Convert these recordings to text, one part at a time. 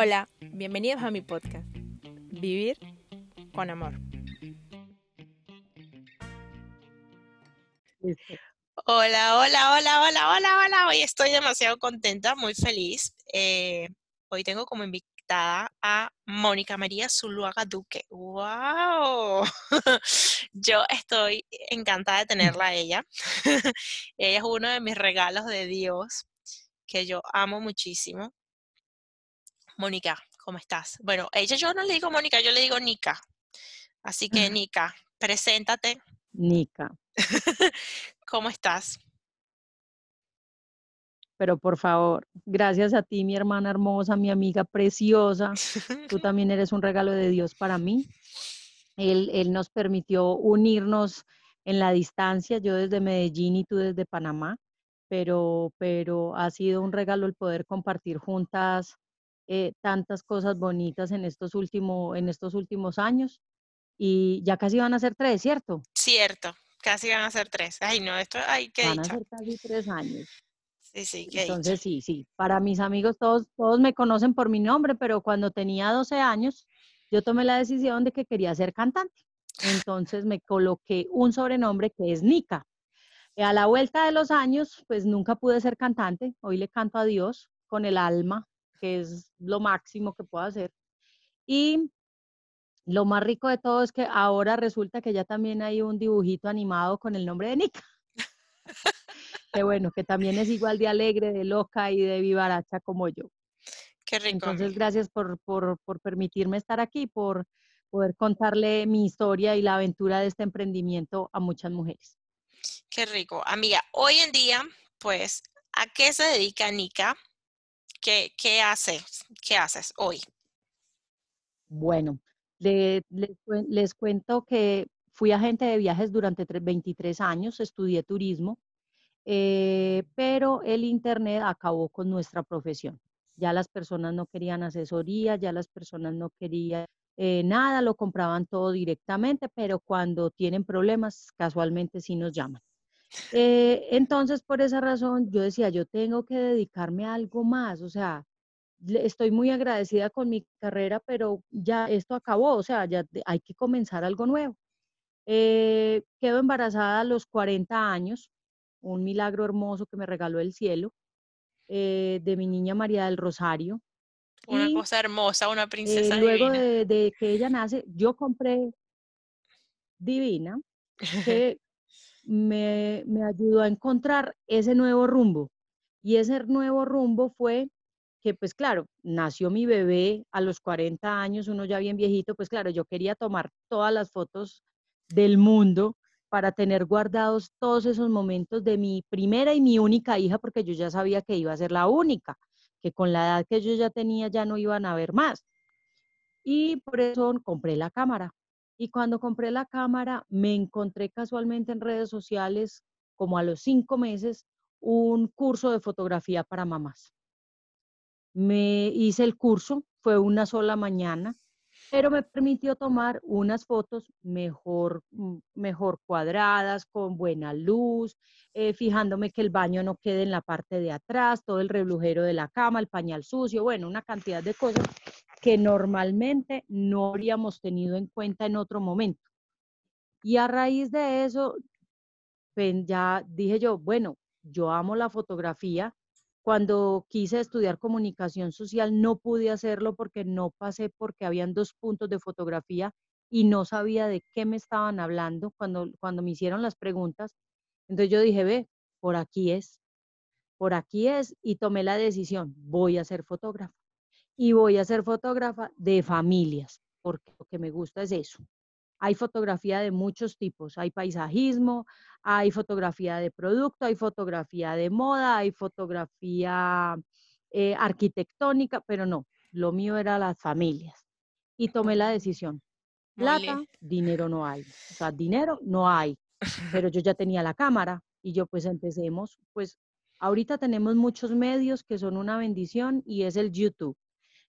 Hola, bienvenidos a mi podcast, Vivir con Amor. Hola, hola, hola, hola, hola, hola. Hoy estoy demasiado contenta, muy feliz. Eh, hoy tengo como invitada a Mónica María Zuluaga Duque. ¡Wow! Yo estoy encantada de tenerla a ella. ella es uno de mis regalos de Dios que yo amo muchísimo. Mónica, ¿cómo estás? Bueno, ella yo no le digo Mónica, yo le digo Nika. Así que, Nika, preséntate. Nika. ¿Cómo estás? Pero por favor, gracias a ti, mi hermana hermosa, mi amiga preciosa. Tú también eres un regalo de Dios para mí. Él, él nos permitió unirnos en la distancia, yo desde Medellín y tú desde Panamá, pero, pero ha sido un regalo el poder compartir juntas eh, tantas cosas bonitas en estos, en estos últimos años. Y ya casi van a ser tres, ¿cierto? Cierto, casi van a ser tres. Ay, no, esto hay que... Van a ser casi tres años. Sí, sí, ¿qué Entonces, sí, sí. Para mis amigos, todos, todos me conocen por mi nombre, pero cuando tenía 12 años, yo tomé la decisión de que quería ser cantante. Entonces me coloqué un sobrenombre que es Nika. A la vuelta de los años, pues nunca pude ser cantante. Hoy le canto a Dios con el alma, que es lo máximo que puedo hacer. Y lo más rico de todo es que ahora resulta que ya también hay un dibujito animado con el nombre de Nika. que bueno, que también es igual de alegre, de loca y de vivaracha como yo. Qué rico. Entonces, gracias por, por, por permitirme estar aquí, por poder contarle mi historia y la aventura de este emprendimiento a muchas mujeres. Qué rico. Amiga, hoy en día, pues, ¿a qué se dedica Nika? ¿Qué, haces? ¿Qué haces hoy? Bueno, les, cuento que fui agente de viajes durante 23 años, estudié turismo, eh, pero el Internet acabó con nuestra profesión. Ya las personas no querían asesoría, ya las personas no querían eh, nada, lo compraban todo directamente, pero cuando tienen problemas, casualmente sí nos llaman. Eh, entonces, por esa razón, yo decía, yo tengo que dedicarme a algo más, o sea, estoy muy agradecida con mi carrera, pero ya esto acabó, o sea, ya hay que comenzar algo nuevo. Eh, quedo embarazada a los 40 años, un milagro hermoso que me regaló el cielo, eh, de mi niña María del Rosario. Una cosa hermosa, una princesa luego de, de, que ella nace, yo compré Divina, que me, ayudó a encontrar ese nuevo rumbo. Y ese nuevo rumbo fue que, pues claro, nació mi bebé a los 40 años, uno ya bien viejito, pues claro, yo quería tomar todas las fotos del mundo para tener guardados todos esos momentos de mi primera y mi única hija, porque yo ya sabía que iba a ser la única, que con la edad que yo ya tenía ya no iban a ver más. Y por eso compré la cámara. Y cuando compré la cámara, me encontré casualmente en redes sociales, como a los cinco meses, un curso de fotografía para mamás. Me hice el curso, fue una sola mañana, pero me permitió tomar unas fotos mejor, mm, mejor cuadradas, con buena luz, eh, fijándome que el baño no quede en la parte de atrás, todo el reblujero de la cama, el pañal sucio, bueno, una cantidad de cosas que normalmente no habríamos tenido en cuenta en otro momento. Y a raíz de eso, ya dije yo, bueno, yo amo la fotografía. Cuando quise estudiar comunicación social no pude hacerlo porque no pasé porque habían dos puntos de fotografía y no sabía de qué me estaban hablando cuando, cuando me hicieron las preguntas. Entonces yo dije, ve, por aquí es, por aquí es y tomé la decisión, voy a ser fotógrafo y voy a ser fotógrafa de familias, porque lo que me gusta es eso. Hay fotografía de muchos tipos, hay paisajismo, hay fotografía de producto, hay fotografía de moda, hay fotografía eh, arquitectónica, pero no, lo mío era las familias. Y tomé la decisión. Plata, dinero no hay. O sea, dinero no hay. Pero yo ya tenía la cámara y yo pues empecemos, pues ahorita tenemos muchos medios que son una bendición y es el YouTube.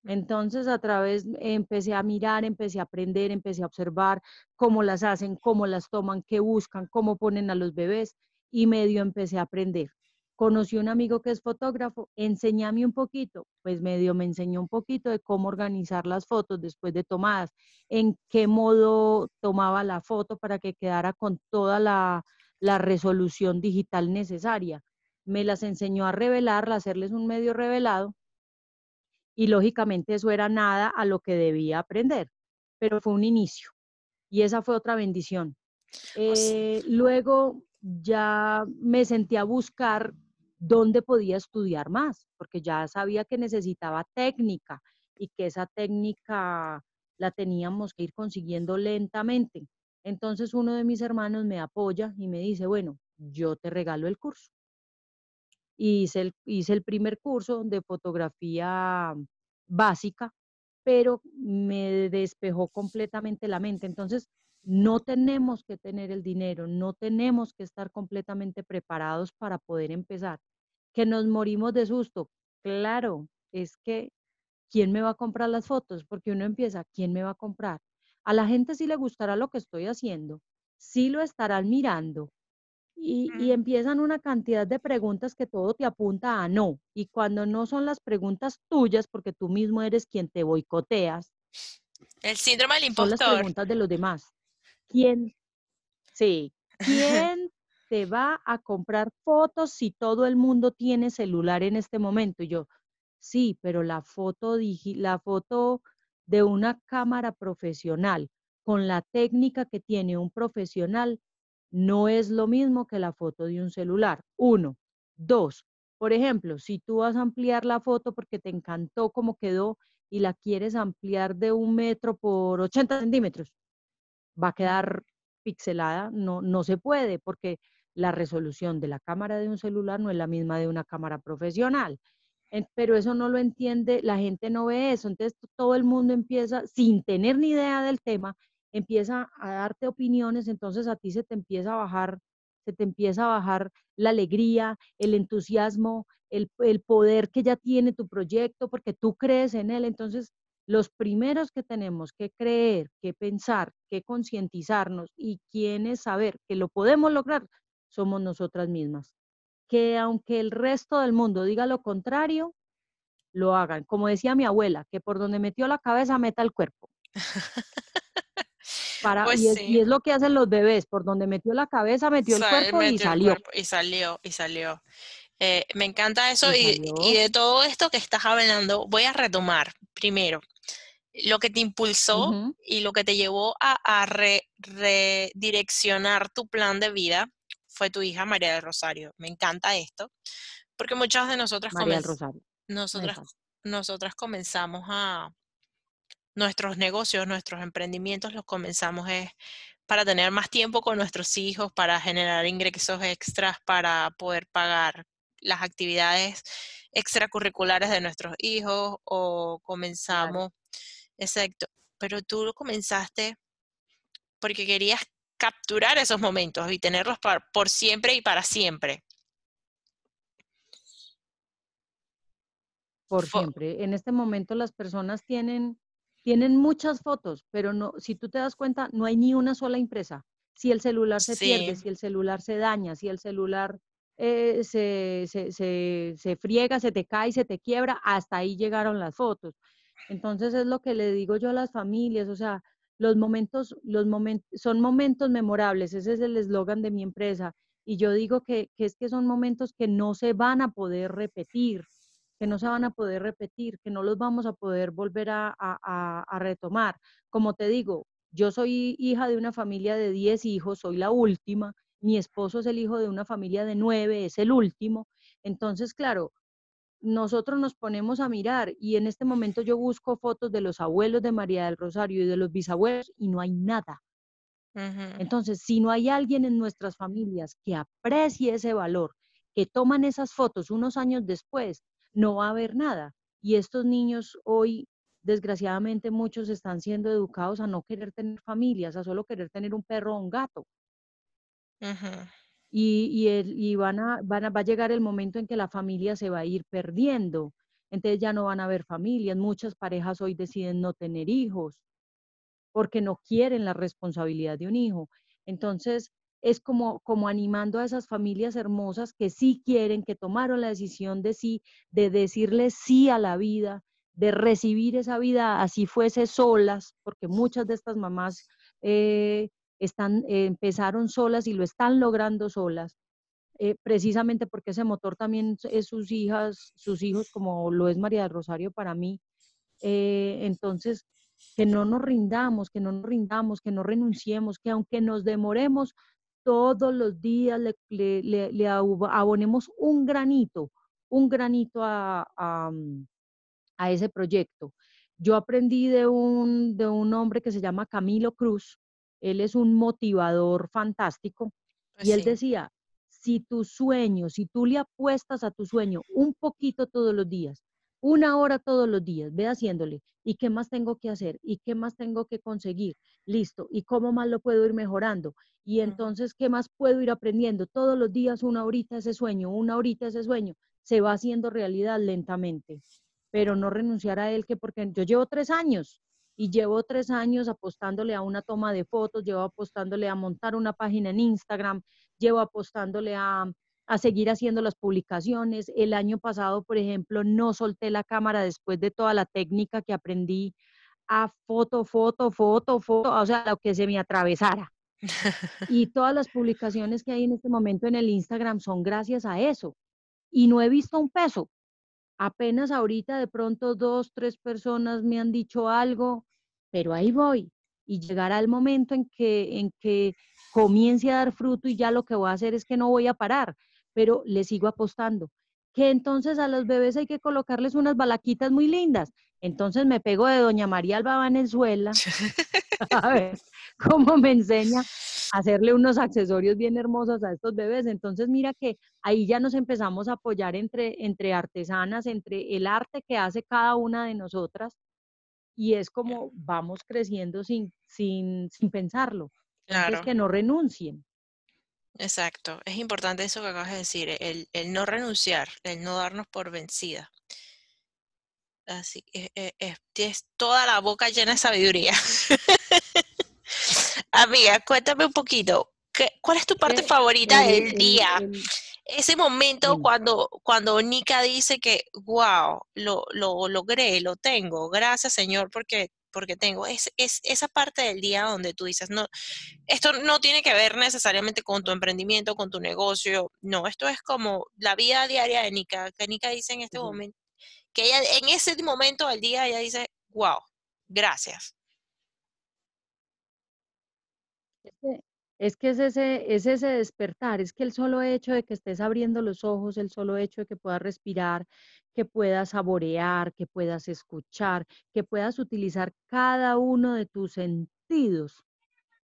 Entonces, a través, empecé a mirar, empecé a aprender, empecé a observar cómo las hacen, cómo las toman, qué buscan, cómo ponen a los bebés y medio empecé a aprender. conocí un amigo que es fotógrafo, enséñame un poquito, pues medio me enseñó un poquito de cómo organizar las fotos después de tomadas, en qué modo tomaba la foto para que quedara con toda la, la resolución digital necesaria. Me las enseñó a revelar, a hacerles un medio revelado y lógicamente eso era nada a lo que debía aprender, pero fue un inicio y esa fue otra bendición. Eh, luego ya me sentí a buscar dónde podía estudiar más, porque ya sabía que necesitaba técnica y que esa técnica la teníamos que ir consiguiendo lentamente. Entonces uno de mis hermanos me apoya y me dice, bueno, yo te regalo el curso. Hice el, hice el primer curso de fotografía básica, pero me despejó completamente la mente. Entonces, no tenemos que tener el dinero, no tenemos que estar completamente preparados para poder empezar. Que nos morimos de susto. Claro, es que, ¿quién me va a comprar las fotos? Porque uno empieza, ¿quién me va a comprar? A la gente sí le gustará lo que estoy haciendo, sí lo estarán mirando. Y, y empiezan una cantidad de preguntas que todo te apunta a no. Y cuando no son las preguntas tuyas, porque tú mismo eres quien te boicoteas. El síndrome del impostor. Son las preguntas de los demás. ¿Quién? Sí. ¿Quién te va a comprar fotos si todo el mundo tiene celular en este momento? Y yo, sí, pero la foto, la foto de una cámara profesional con la técnica que tiene un profesional no es lo mismo que la foto de un celular. Uno. Dos. Por ejemplo, si tú vas a ampliar la foto porque te encantó cómo quedó y la quieres ampliar de un metro por 80 centímetros, va a quedar pixelada, no, no se puede porque la resolución de la cámara de un celular no es la misma de una cámara profesional. Pero eso no lo entiende, la gente no ve eso. Entonces todo el mundo empieza, sin tener ni idea del tema, empieza a darte opiniones, entonces a ti se te empieza a bajar, se te empieza a bajar la alegría, el entusiasmo, el, el poder que ya tiene tu proyecto, porque tú crees en él. Entonces los primeros que tenemos que creer, que pensar, que concientizarnos y quienes saber que lo podemos lograr somos nosotras mismas. Que aunque el resto del mundo diga lo contrario, lo hagan. Como decía mi abuela, que por donde metió la cabeza meta el cuerpo. Para, pues y, es, lo que hacen los bebés, por donde metió la cabeza, metió el cuerpo y salió. y salió, y salió. Eh, me encanta eso y, de todo esto que estás hablando, voy a retomar primero lo que te impulsó y lo que te llevó a, redireccionar tu plan de vida fue tu hija María del Rosario. Me encanta esto, porque muchas de nosotras, nosotras, nosotras comenzamos a nuestros negocios, nuestros emprendimientos los comenzamos es para tener más tiempo con nuestros hijos, para generar ingresos extras, para poder pagar las actividades extracurriculares de nuestros hijos o comenzamos Exacto, pero tú lo comenzaste porque querías capturar esos momentos y tenerlos por siempre y para siempre. Por siempre. En este momento las personas tienen, tienen muchas fotos, pero no, si tú te das cuenta, no hay ni una sola impresa. Si el celular se pierde, si el celular se daña, si el celular eh, se, se, se friega, se te cae, se te quiebra, hasta ahí llegaron las fotos. Entonces es lo que le digo yo a las familias, o sea, los momentos, los momentos, son momentos memorables, ese es el eslogan de mi empresa. Y yo digo que, es que son momentos que no se van a poder repetir, que no se van a poder repetir, que no los vamos a poder volver a, a retomar. Como te digo, yo soy hija de una familia de 10 hijos, soy la última, mi esposo es el hijo de una familia de 9, es el último. Entonces, claro, nosotros nos ponemos a mirar y en este momento yo busco fotos de los abuelos de María del Rosario y de los bisabuelos y no hay nada. Entonces, si no hay alguien en nuestras familias que aprecie ese valor, que toman esas fotos unos años después, no va a haber nada. Y estos niños hoy, desgraciadamente, muchos están siendo educados a no querer tener familias, a solo querer tener un perro o un gato y, y, van a, van a, va a llegar el momento en que la familia se va a ir perdiendo. Entonces ya no van a haber familias. Muchas parejas hoy deciden no tener hijos porque no quieren la responsabilidad de un hijo. Entonces, es como, como animando a esas familias hermosas que sí quieren, que tomaron la decisión de sí, de decirle sí a la vida, de recibir esa vida así fuese solas, porque muchas de estas mamás eh, están, eh, empezaron solas y lo están logrando solas, eh, precisamente porque ese motor también es sus hijas, sus hijos, como lo es María del Rosario para mí. entonces, que no nos rindamos, que no nos rindamos, que no renunciemos, que aunque nos demoremos, todos los días le, abonemos un granito, un granito a, mm, a, ese proyecto. Yo aprendí de un, de un hombre que se llama Camilo Cruz, él es un motivador fantástico, pues y él decía, si tu sueño, si tú le apuestas a tu sueño un poquito todos los días, una hora todos los días, ve haciéndole. ¿Y qué más tengo que hacer? ¿Y qué más tengo que conseguir? Listo. ¿Y cómo más lo puedo ir mejorando? Y entonces, ¿qué más puedo ir aprendiendo? Todos los días, una horita ese sueño, una horita ese sueño, se va haciendo realidad lentamente. Pero no renunciar a él, que porque yo llevo tres años y llevo tres años apostándole a una toma de fotos, llevo apostándole a montar una página en Instagram, llevo apostándole a, a seguir haciendo las publicaciones. El año pasado, por ejemplo, no solté la cámara después de toda la técnica que aprendí a foto, foto, foto, foto, o sea, lo que se me atravesara. Y todas las publicaciones que hay en este momento en el Instagram son gracias a eso. Y no he visto un peso. Apenas ahorita de pronto dos, tres personas me han dicho algo, pero ahí voy. Y llegará el momento en que, en que comience a dar fruto y ya lo que voy a hacer es que no voy a parar pero le sigo apostando. Que entonces a los bebés hay que colocarles unas balaquitas muy lindas. Entonces me pego de Doña María Alba Venezuela, a ver cómo me enseña a hacerle unos accesorios bien hermosos a estos bebés. Entonces mira que ahí ya nos empezamos a apoyar entre, entre artesanas, entre el arte que hace cada una de nosotras y es como vamos creciendo sin, sin, sin pensarlo. Claro. que no renuncien. Exacto, es importante eso que acabas de decir, el, no renunciar, el no darnos por vencida. Así que eh, eh, tienes toda la boca llena de sabiduría. Amiga, cuéntame un poquito, ¿qué, ¿cuál es tu parte favorita del día? Ese momento cuando, cuando Nika dice que, wow, lo, lo logré, lo tengo, gracias Señor, porque porque tengo, es, es, esa parte del día donde tú dices, no, esto no tiene que ver necesariamente con tu emprendimiento, con tu negocio, no, esto es como la vida diaria de Nika, que Nika dice en este momento, que ella en ese momento del día ella dice, wow, gracias. Es que es ese, es ese despertar, es que el solo hecho de que estés abriendo los ojos, el solo hecho de que puedas respirar, que puedas saborear, que puedas escuchar, que puedas utilizar cada uno de tus sentidos,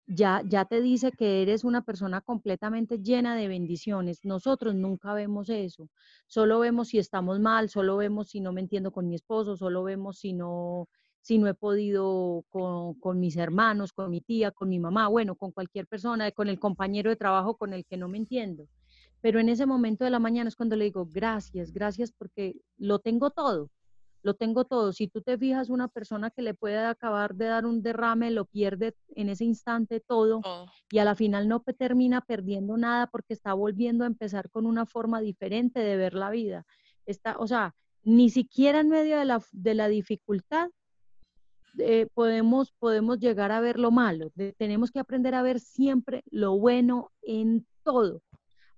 ya, ya te dice que eres una persona completamente llena de bendiciones. Nosotros nunca vemos eso. Solo vemos si estamos mal, solo vemos si no me entiendo con mi esposo, solo vemos si no si no he podido con, mis hermanos, con mi tía, con mi mamá, bueno, con cualquier persona, con el compañero de trabajo con el que no me entiendo. Pero en ese momento de la mañana es cuando le digo, gracias, gracias porque lo tengo todo, lo tengo todo. Si tú te fijas, una persona que le puede acabar de dar un derrame, lo pierde en ese instante todo oh. y a la final no termina perdiendo nada porque está volviendo a empezar con una forma diferente de ver la vida. Está, o sea, ni siquiera en medio de la, de la dificultad eh, podemos, podemos llegar a ver lo malo. tenemos que aprender a ver siempre lo bueno en todo,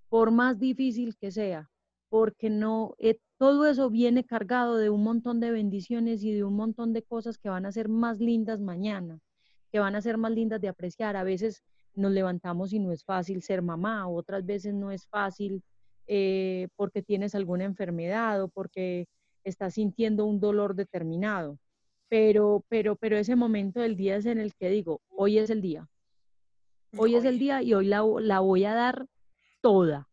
por más difícil que sea, porque no, eh, todo eso viene cargado de un montón de bendiciones y de un montón de cosas que van a ser más lindas mañana, que van a ser más lindas de apreciar. A veces nos levantamos y no es fácil ser mamá, otras veces no es fácil eh, porque tienes alguna enfermedad o porque estás sintiendo un dolor determinado pero, pero, pero ese momento del día es en el que digo, hoy es el día. Hoy es el día y hoy la, voy a dar toda,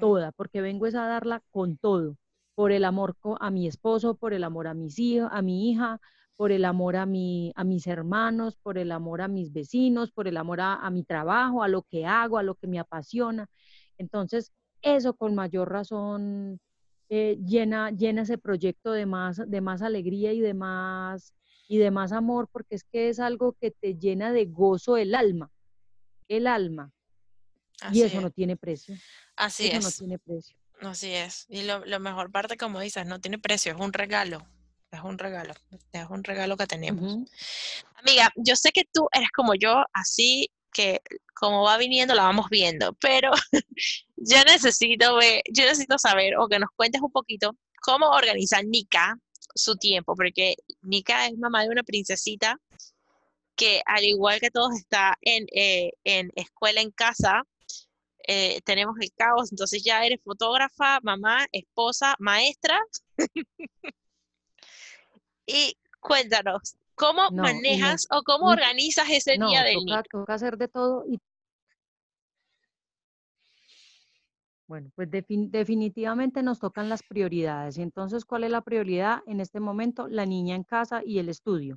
toda, porque vengo es a darla con todo, por el amor a mi esposo, por el amor a mis hijos, a mi hija, por el amor a, mi, a mis hermanos, por el amor a mis vecinos, por el amor a, a mi trabajo, a lo que hago, a lo que me apasiona. Entonces, eso con mayor razón eh, llena, llena ese proyecto de más, de más alegría y de más, y de más amor, porque es que es algo que te llena de gozo el alma, el alma. y eso no tiene precio. Así eso es. no tiene precio. Así es. Y lo, mejor parte, como dices, no tiene precio, es un regalo. Es un regalo. Es un regalo que tenemos. Amiga, yo sé que tú eres como yo, así que como va viniendo la vamos viendo, pero yo necesito ver, yo necesito saber o que nos cuentes un poquito cómo organiza Nika su tiempo, porque Nika es mamá de una princesita que al igual que todos está en, eh, en escuela en casa, eh, tenemos el caos, entonces ya eres fotógrafa, mamá, esposa, maestra. y cuéntanos, ¿cómo manejas o cómo organizas ese día del toca, toca hacer de todo y Bueno, pues definitivamente nos tocan las prioridades. Entonces, ¿cuál es la prioridad en este momento? La niña en casa y el estudio.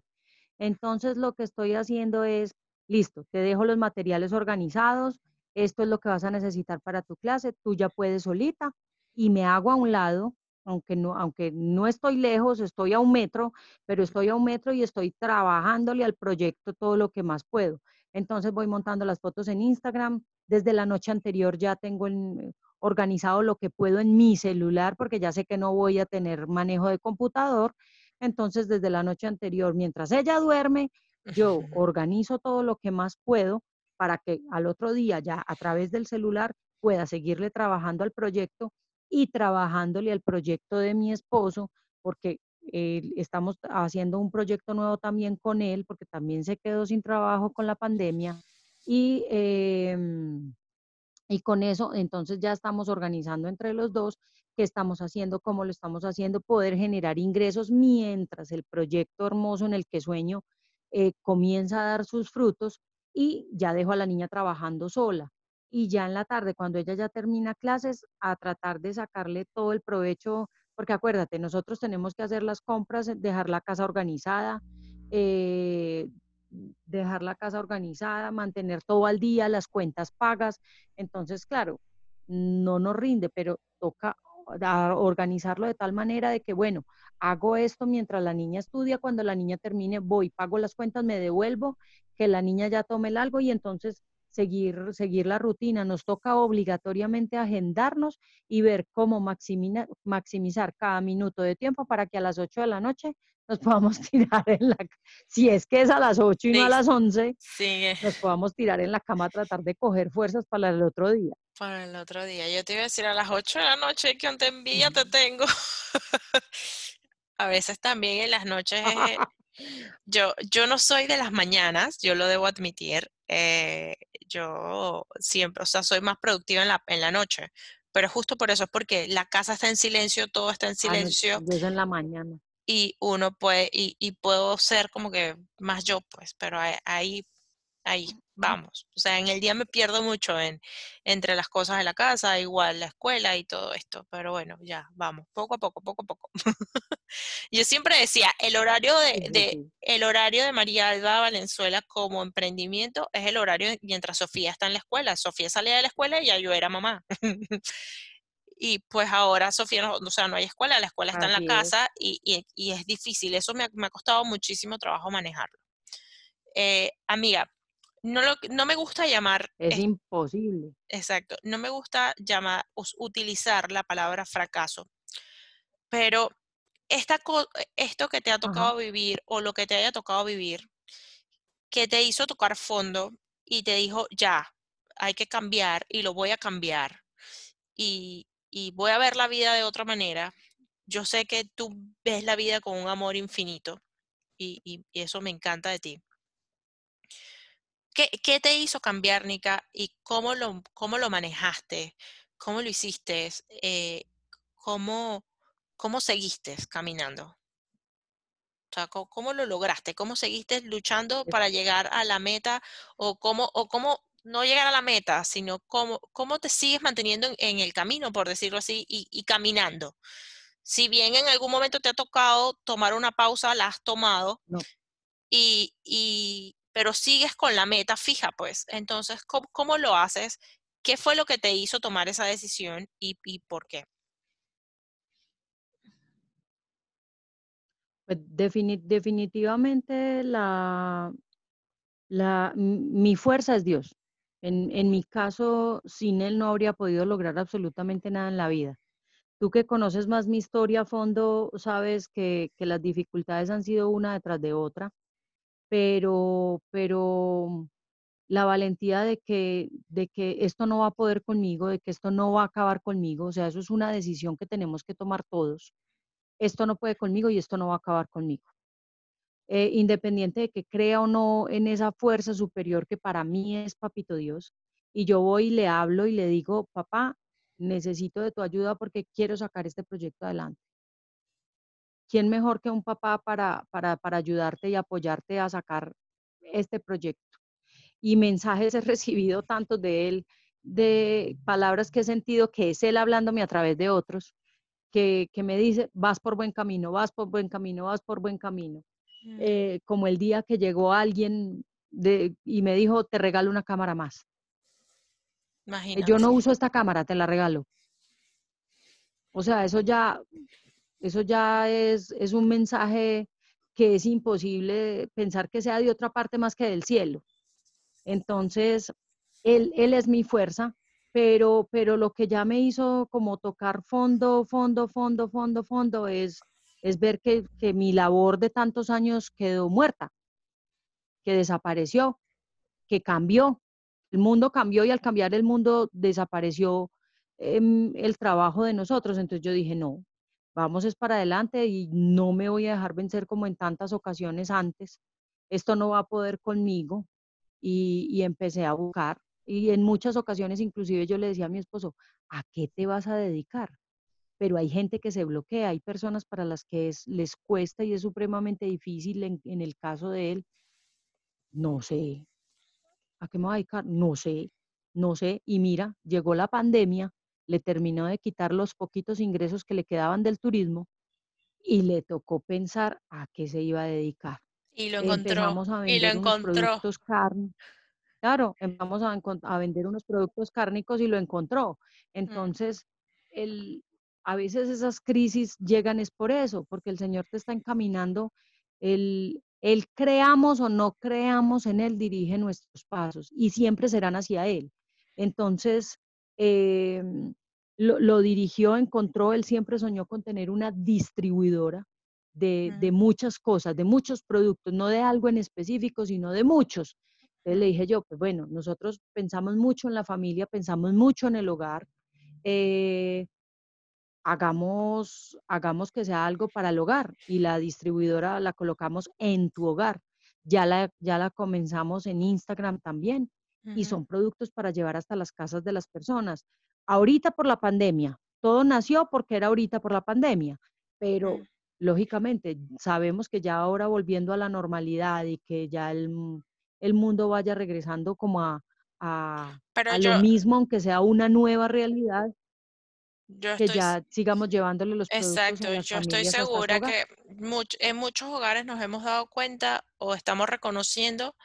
Entonces, lo que estoy haciendo es, listo, te dejo los materiales organizados, esto es lo que vas a necesitar para tu clase, tú ya puedes solita y me hago a un lado, aunque no, aunque no estoy lejos, estoy a un metro, pero estoy a un metro y estoy trabajándole al proyecto todo lo que más puedo. Entonces voy montando las fotos en Instagram. Desde la noche anterior ya tengo organizado lo que puedo en mi celular porque ya sé que no voy a tener manejo de computador. Entonces desde la noche anterior, mientras ella duerme, yo organizo todo lo que más puedo para que al otro día ya a través del celular pueda seguirle trabajando al proyecto y trabajándole al proyecto de mi esposo, porque estamos haciendo un proyecto nuevo también con él, porque también se quedó sin trabajo con la pandemia. Y, em, y con eso, entonces ya estamos organizando entre los dos qué estamos haciendo, cómo lo estamos haciendo, poder generar ingresos mientras el proyecto hermoso en el que sueño eh, comienza a dar sus frutos y ya dejo a la niña trabajando sola. Y ya en la tarde, cuando ella ya termina clases, a tratar de sacarle todo el provecho, porque acuérdate, nosotros tenemos que hacer las compras, dejar la casa organizada, eh, dejar la casa organizada, mantener todo al día, las cuentas pagas. Entonces, claro, no nos rinde, pero toca organizarlo de tal manera de que, bueno, hago esto mientras la niña estudia, cuando la niña termine, voy, pago las cuentas, me devuelvo que la niña ya tome el algo y entonces seguir, seguir la rutina. Nos toca obligatoriamente agendarnos y ver cómo maximizar cada minuto de tiempo para que a las 8 de la noche nos podamos tirar en la si es que es a las 8 y no a las 11, nos podamos tirar en la cama a tratar de coger fuerzas para el otro día. Para el otro día. Yo te iba a decir a las 8 de la noche que te envía te tengo. A veces también en las noches Yo, yo no soy de las mañanas, yo lo debo admitir. Eh, yo siempre, o sea, soy más productiva en la, en la noche, pero justo por eso es porque la casa está en silencio, todo está en silencio. desde en la mañana. Y uno puede, y, y, puedo ser como que más yo, pues, pero ahí, ahí, vamos. O sea, en el día me pierdo mucho en, entre las cosas de la casa, igual la escuela y todo esto, pero bueno, ya, vamos, poco a poco, poco a poco. Yo siempre decía, el horario de, el horario de María Alba Valenzuela como emprendimiento es el horario mientras Sofía está en la escuela. Sofía salía de la escuela y ya yo era mamá. y pues ahora Sofía, no, o sea, no hay escuela, la escuela está en la casa y, es difícil. Eso me ha, costado muchísimo trabajo manejarlo. Eh, amiga, no, no me gusta llamar... Es, imposible. Exacto, no me gusta llamar, utilizar la palabra fracaso, pero esta, esto que te ha tocado vivir o lo que te haya tocado vivir, que te hizo tocar fondo y te dijo, ya, hay que cambiar y lo voy a cambiar y, y voy a ver la vida de otra manera. Yo sé que tú ves la vida con un amor infinito y, y, eso me encanta de ti. ¿Qué, ¿Qué, te hizo cambiar, Nika? ¿Y cómo lo, cómo lo manejaste? ¿Cómo lo hiciste? Eh, ¿Cómo, ¿cómo seguiste caminando? O sea, ¿cómo, lo lograste? ¿Cómo seguiste luchando para llegar a la meta? ¿O cómo, o cómo no llegar a la meta, sino cómo, cómo te sigues manteniendo en, el camino, por decirlo así, y, caminando? Si bien en algún momento te ha tocado tomar una pausa, la has tomado, y, y, pero sigues con la meta fija, pues. Entonces, ¿cómo, ¿cómo, lo haces? ¿Qué fue lo que te hizo tomar esa decisión y, y por qué? Pues definitivamente la, la, mi fuerza es Dios. En, en mi caso, sin él no habría podido lograr absolutamente nada en la vida. Tú que conoces más mi historia a fondo, sabes que, que las dificultades han sido una detrás de otra, pero, pero la valentía de que, de que esto no va a poder conmigo, de que esto no va a acabar conmigo, o sea, eso es una decisión que tenemos que tomar todos. Esto no puede conmigo y esto no va a acabar conmigo. Eh, independiente de que crea o no en esa fuerza superior que para mí es Papito Dios, y yo voy y le hablo y le digo, papá, necesito de tu ayuda porque quiero sacar este proyecto adelante. ¿Quién mejor que un papá para, para, para ayudarte y apoyarte a sacar este proyecto? y mensajes he recibido tantos de él, de palabras que he sentido que es él hablándome a través de otros, que, que me dice, vas por buen camino, vas por buen camino, vas por buen camino. Mm. Eh, como el día que llegó alguien de, y me dijo, te regalo una cámara más. Imagínate. Yo no uso esta cámara, te la regalo. O sea, eso ya, eso ya es, es un mensaje que es imposible pensar que sea de otra parte más que del cielo. Entonces, él, él es mi fuerza, pero, pero lo que ya me hizo como tocar fondo, fondo, fondo, fondo, fondo es, es ver que, que mi labor de tantos años quedó muerta, que desapareció, que cambió. El mundo cambió y al cambiar el mundo desapareció em, el trabajo de nosotros. Entonces yo dije, no, vamos es para adelante y no me voy a dejar vencer como en tantas ocasiones antes. Esto no va a poder conmigo y, empecé a buscar. Y en muchas ocasiones inclusive yo le decía a mi esposo, ¿a qué te vas a dedicar? Pero hay gente que se bloquea, hay personas para las que es, les cuesta y es supremamente difícil. En, en el caso de él, no sé. ¿A qué me voy a dedicar? No sé, no sé. Y mira, llegó la pandemia, le terminó de quitar los poquitos ingresos que le quedaban del turismo y le tocó pensar a qué se iba a dedicar. Y lo encontró. y lo encontró. productos Claro, empezamos a, a, vender unos productos cárnicos y lo encontró. Mm. Entonces, el, a veces esas crisis llegan es por eso, porque el Señor te está encaminando. El, el creamos o no creamos en Él, dirige nuestros pasos y siempre serán hacia Él. Entonces, em, lo, lo, dirigió, encontró, Él siempre soñó con tener una distribuidora de, muchas cosas, de muchos productos, no de algo en específico, sino de muchos. Entonces le dije yo, pues bueno, nosotros pensamos mucho en la familia, pensamos mucho en el hogar, eh, hagamos, hagamos que sea algo para el hogar y la distribuidora la colocamos en tu hogar. Ya la, ya la comenzamos en Instagram también y son productos para llevar hasta las casas de las personas. Ahorita por la pandemia, todo nació porque era ahorita por la pandemia, pero lógicamente, sabemos que ya ahora volviendo a la normalidad y que ya el, mundo vaya regresando como a, a, lo mismo, aunque sea una nueva realidad, que ya sigamos llevándole los productos. Exacto, yo estoy segura que en muchos hogares nos hemos dado cuenta o estamos reconociendo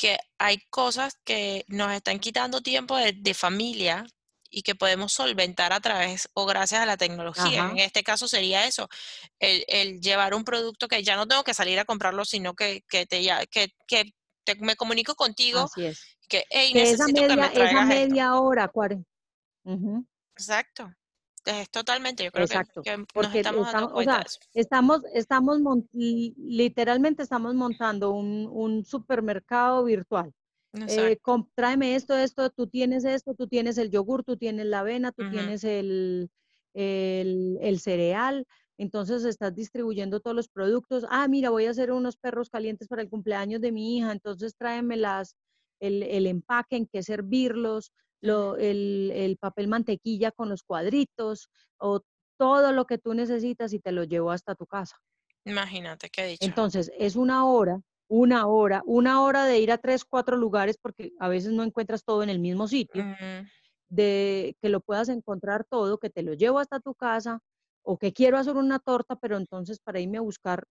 que hay cosas que nos están quitando tiempo de, de familia y que podemos solventar a través o gracias a la tecnología. En este caso sería eso, el, llevar un producto que ya no tengo que salir a comprarlo, sino que, que te, que, que me comunico contigo. Así es. Que, esa media, esa media hora, Exacto. Es totalmente, yo creo que, nos estamos, dando cuenta estamos, estamos, literalmente estamos montando un, un supermercado virtual. Eh, tráeme esto, esto, tú tienes esto, tú tienes el yogur, tú tienes la avena, tú tienes el, el, cereal, entonces estás distribuyendo todos los productos. Ah, mira, voy a hacer unos perros calientes para el cumpleaños de mi hija, entonces tráeme las, el, el empaque, en qué servirlos, lo, el, el, papel mantequilla con los cuadritos o todo lo que tú necesitas y te lo llevo hasta tu casa. Imagínate, qué dicho. Entonces, es una hora una hora, una hora de ir a tres, cuatro lugares, porque a veces no encuentras todo en el mismo sitio, de que lo puedas encontrar todo, que te lo llevo hasta tu casa, o que quiero hacer una torta, pero entonces para irme a buscar,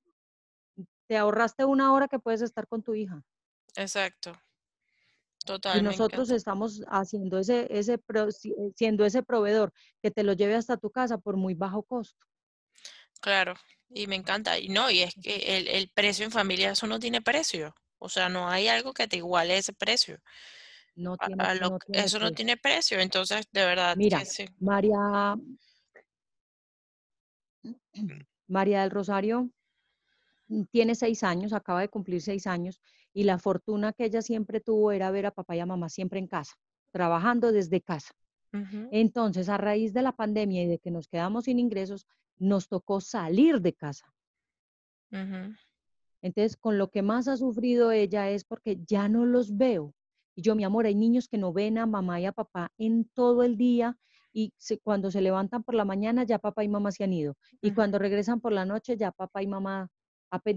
te ahorraste una hora que puedes estar con tu hija. Exacto. Y nosotros estamos haciendo ese, ese, siendo ese proveedor que te lo lleve hasta tu casa por muy bajo costo. Claro, y me encanta. Y no, y es que el, el precio en familia, eso no tiene precio. O sea, no hay algo que te iguale ese precio. No a- tiene, a lo- no tiene eso no tiene precio, entonces de verdad Mira, que sí. María, María del Rosario mm, tiene seis años, acaba de cumplir seis años, y la fortuna que ella siempre tuvo era ver a papá y a mamá siempre en casa, trabajando desde casa. Entonces, a raíz de la pandemia y de que nos quedamos sin ingresos, nos tocó salir de casa. Entonces, con lo que más ha sufrido ella es porque ya no los veo. Y yo, mi amor, hay niños que no ven a mamá y a papá en todo el día y se- cuando se levantan por la mañana ya papá y mamá se han ido. Y cuando regresan por la noche ya papá y mamá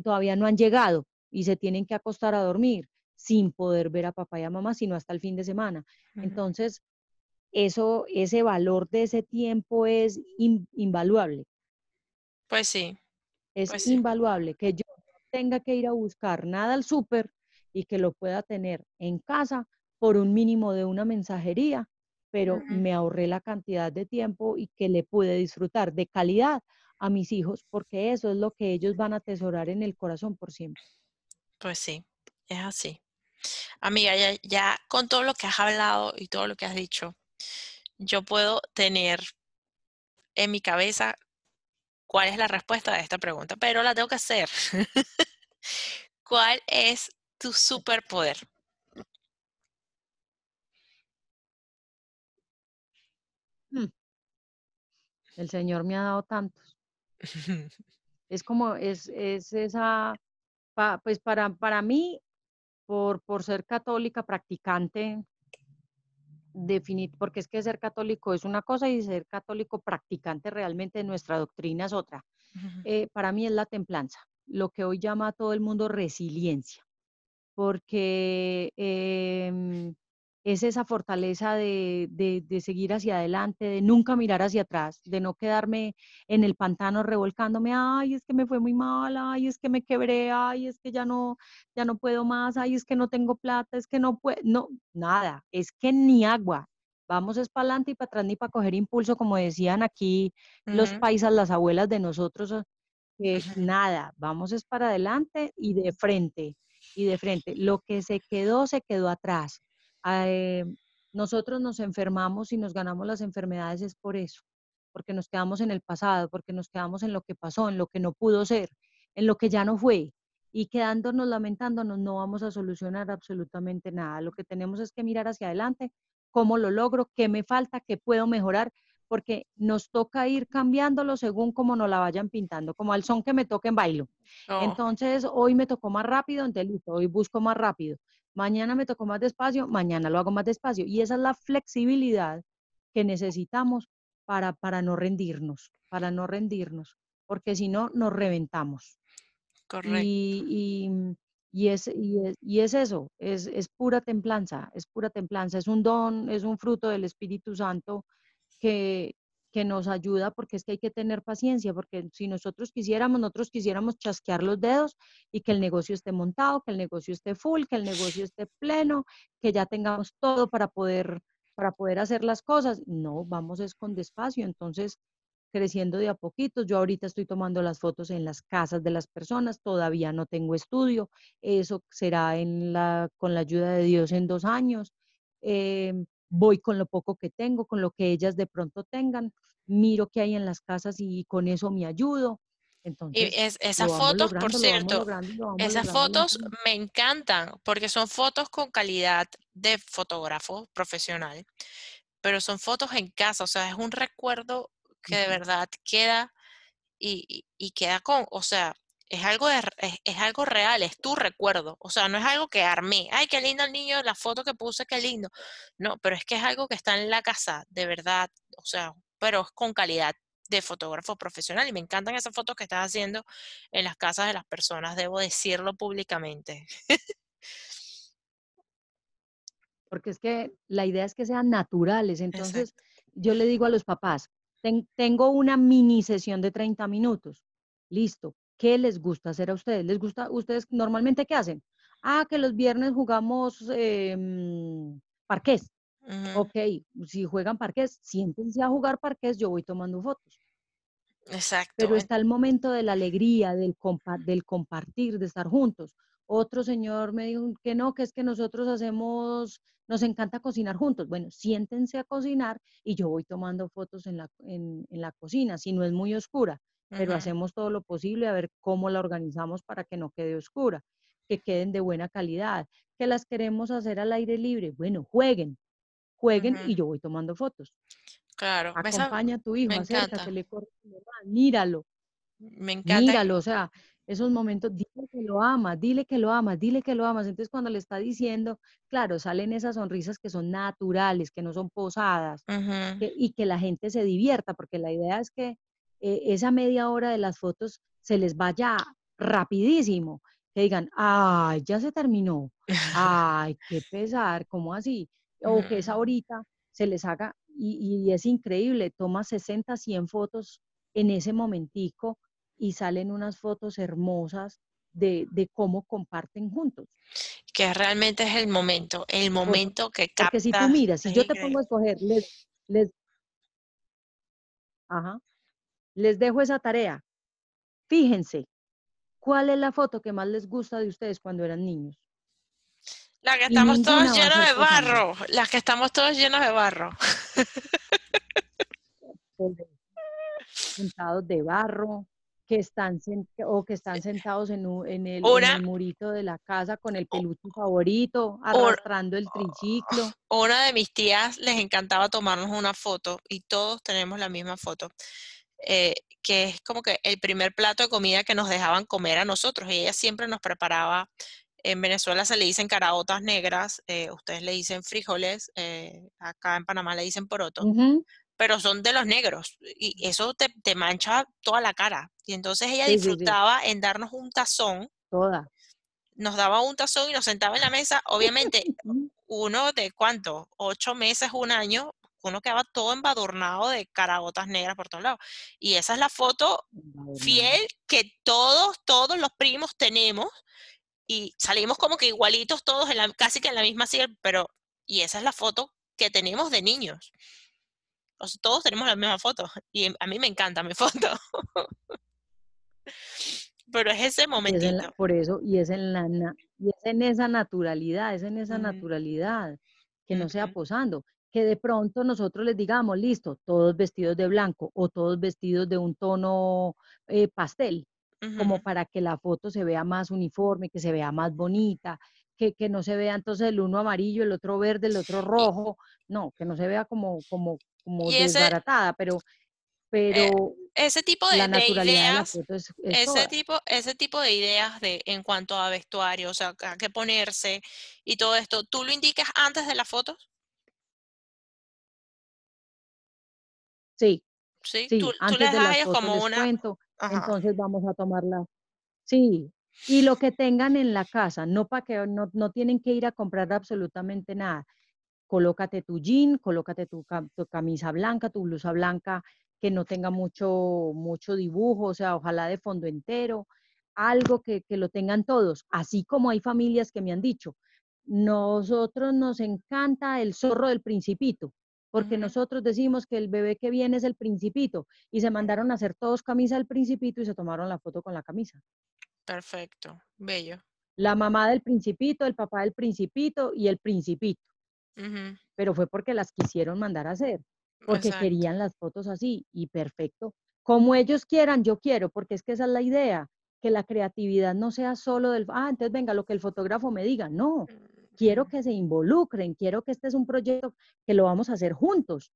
todavía no han llegado y se tienen que acostar a dormir sin poder ver a papá y a mamá sino hasta el fin de semana. Entonces, eso, ese valor de ese tiempo es in- invaluable. Pues sí, Es pues sí. invaluable que yo no tenga que ir a buscar nada al súper y que lo pueda tener en casa por un mínimo de una mensajería, pero me ahorré la cantidad de tiempo y que le pude disfrutar de calidad a mis hijos, porque eso es lo que ellos van a atesorar en el corazón por siempre. Pues sí, es así. Amiga, ya, ya con todo lo que has hablado y todo lo que has dicho, yo puedo tener en mi cabeza cuál es la respuesta a esta pregunta, pero la tengo que hacer. ¿Cuál es tu superpoder? Mm, El Señor me ha dado tantos. Es como, es, es esa, pa- pues para, para mí, por, por ser católica, practicante, definir, porque es que ser católico es una cosa y ser católico practicante realmente de nuestra doctrina es otra. Ujú, Eh, para mí es la templanza, lo que hoy llama a todo el mundo resiliencia, porque em, es esa fortaleza de, de- de seguir hacia adelante, de nunca mirar hacia atrás, de no quedarme en el pantano revolcándome, ay, es que me fue muy mal, ay, es que me quebré, ay, es que ya no, ya no puedo más, ay, es que no tengo plata, es que no puedo, no, nada, es que ni agua. Vamos es para adelante y para atrás ni para coger impulso, como decían aquí los paisas, las abuelas de nosotros, que ujú. nada, vamos es para adelante y de frente, y de frente. Lo que se quedó, se quedó atrás. Eh, nosotros nos enfermamos y nos ganamos las enfermedades es por eso, porque nos quedamos en el pasado, porque nos quedamos en lo que pasó, en lo que no pudo ser, en lo que ya no fue. Y quedándonos lamentándonos no vamos a solucionar absolutamente nada. Lo que tenemos es que mirar hacia adelante, cómo lo logro, qué me falta, qué puedo mejorar, porque nos toca ir cambiándolo según como nos la vayan pintando, como al son que me toque en bailo. Oh, Entonces, hoy me tocó más rápido, entonces listo, hoy busco más rápido. Mañana me tocó más despacio, mañana lo hago más despacio. Y esa es la flexibilidad que necesitamos para, para no rendirnos, para no rendirnos, porque si no, nos reventamos. correcto. Y, y, y es, y, es, y es eso, es, es pura templanza, es pura templanza, es un don, es un fruto del Espíritu Santo que, que nos ayuda porque es que hay que tener paciencia, porque si nosotros quisiéramos, nosotros quisiéramos chasquear los dedos y que el negocio esté montado, que el negocio esté full, que el negocio esté pleno, que ya tengamos todo para poder, para poder hacer las cosas. No, vamos es con despacio, entonces creciendo de a poquitos. Yo ahorita estoy tomando las fotos en las casas de las personas, todavía no tengo estudio, eso será en la, con la ayuda de Dios en dos años. Eh, voy con lo poco que tengo, con lo que ellas de pronto tengan, miro qué hay en las casas y con eso me ayudo. Y Entonces, es- esas fotos, por logrando, cierto, logrando, esas logrando fotos me encantan porque son fotos con calidad de fotógrafo profesional, pero son fotos en casa, o sea, es un recuerdo que de verdad queda y, y- y queda con, o sea, es algo, de, es, es algo real, es tu recuerdo, o sea, no es algo que armé, ay, qué lindo el niño, la foto que puse, qué lindo, no, pero es que es algo que está en la casa, de verdad, o sea, pero es con calidad de fotógrafo profesional y me encantan esas fotos que estás haciendo en las casas de las personas, debo decirlo públicamente. porque es que la idea es que sean naturales. Entonces, Exacto. yo le digo a los papás, "Ten- tengo una mini sesión de 30 minutos. Listo. ¿Qué les gusta hacer a ustedes? ¿Les gusta, ustedes normalmente qué hacen? Ah, que los viernes jugamos eh, parqués. Ujú, Ok, si juegan parqués, siéntense a jugar parqués, yo voy tomando fotos. Exacto. Pero está el momento de la alegría, del, compa- del compartir, de estar juntos. Otro señor me dijo que no, que es que nosotros hacemos, nos encanta cocinar juntos. Bueno, siéntense a cocinar y yo voy tomando fotos en la, en, en la cocina, si no es muy oscura, pero hacemos todo lo posible a ver cómo la organizamos para que no quede oscura, que queden de buena calidad, que las queremos hacer al aire libre. Bueno, jueguen, jueguen y yo voy tomando fotos. Claro, Acompaña a tu hijo, acércatele, míralo, me encanta. míralo, o sea, esos momentos, dile que lo amas, dile que lo amas, dile que lo amas. Entonces, cuando le está diciendo, claro, salen esas sonrisas que son naturales, que no son posadas, que, y que la gente se divierta, porque la idea es que eh, esa media hora de las fotos se les vaya rapidísimo, que digan, ay, ya se terminó, ay, qué pesar, ¿cómo así? O que esa horita se les haga, y, y es increíble, toma 60, 100 fotos en ese momentico y salen unas fotos hermosas de, de cómo comparten juntos. Que realmente es el momento, el momento que porque si tú miras, si yo te pongo a escoger, les, les, ajá, les dejo esa tarea. Fíjense, ¿cuál es la foto que más les gusta de ustedes cuando eran niños? La que estamos todos llenos de barro, las que estamos todos llenos de barro. Sentados de barro, que están o que están sentados en, un- en el, en Una, el murito de la casa con el peluche favorito, arrastrando el triciclo. una de mis tías les encantaba tomarnos una foto y todos tenemos la misma foto, eh, que es como que el primer plato de comida que nos dejaban comer a nosotros y ella siempre nos preparaba. En Venezuela se le dicen caraotas negras, eh, ustedes le dicen frijoles, eh, acá en Panamá le dicen poroto, Ujú, pero son de los negros y eso te, te mancha toda la cara. Y entonces ella Sí, sí, sí, disfrutaba en darnos un tazón, toda. nos daba un tazón y nos sentaba en la mesa. Obviamente, uno de cuánto, ocho meses, un año, uno quedaba todo embadurnado de caragotas negras por todos lados. Y esa es la foto fiel que todos, todos los primos tenemos y salimos como que igualitos todos, en la, casi que en la misma silla, pero, y esa es la foto que tenemos de niños. O sea, todos tenemos la misma foto y a mí me encanta mi foto, pero es ese Y es por eso, y es en la, y es en esa naturalidad, es en esa naturalidad, que no sea posando, que de pronto nosotros les digamos, listo, todos vestidos de blanco o todos vestidos de un tono eh, pastel, como para que la foto se vea más uniforme, que se vea más bonita, que, que no se vea entonces el uno amarillo, el otro verde, el otro rojo, no, que no se vea como, como, como ese, desbaratada, pero, eh, pero ese tipo la de, la ideas, foto es, es ese toda. tipo, ese tipo de ideas de en cuanto a vestuario, o sea, a qué ponerse y todo esto, ¿tú lo indicas antes de las fotos? Sí, ¿Sí? ¿Tú, Sí, tú antes les de las fotos como les una, cuento, entonces vamos a tomarla. Sí, y lo que tengan en la casa, no para que no, no tienen que ir a comprar absolutamente nada. Colócate tu jean, colócate tu, tu camisa blanca, tu blusa blanca que no tenga mucho, mucho dibujo, o sea, ojalá de fondo entero, algo que, que lo tengan todos, así como hay familias que me han dicho, nosotros nos encanta el zorro del principito, porque nosotros decimos que el bebé que viene es el principito, y se mandaron a hacer todos camisa del principito y se tomaron la foto con la camisa. perfecto, bello. La mamá del principito, el papá del principito y el principito. pero fue porque las quisieron mandar a hacer, porque exacto. querían las fotos así y perfecto. Como ellos quieran, yo quiero, porque es que esa es la idea, que la creatividad no sea solo del, ah, entonces venga, lo que el fotógrafo me diga, no, quiero que se involucren, quiero que este es un proyecto que lo vamos a hacer juntos.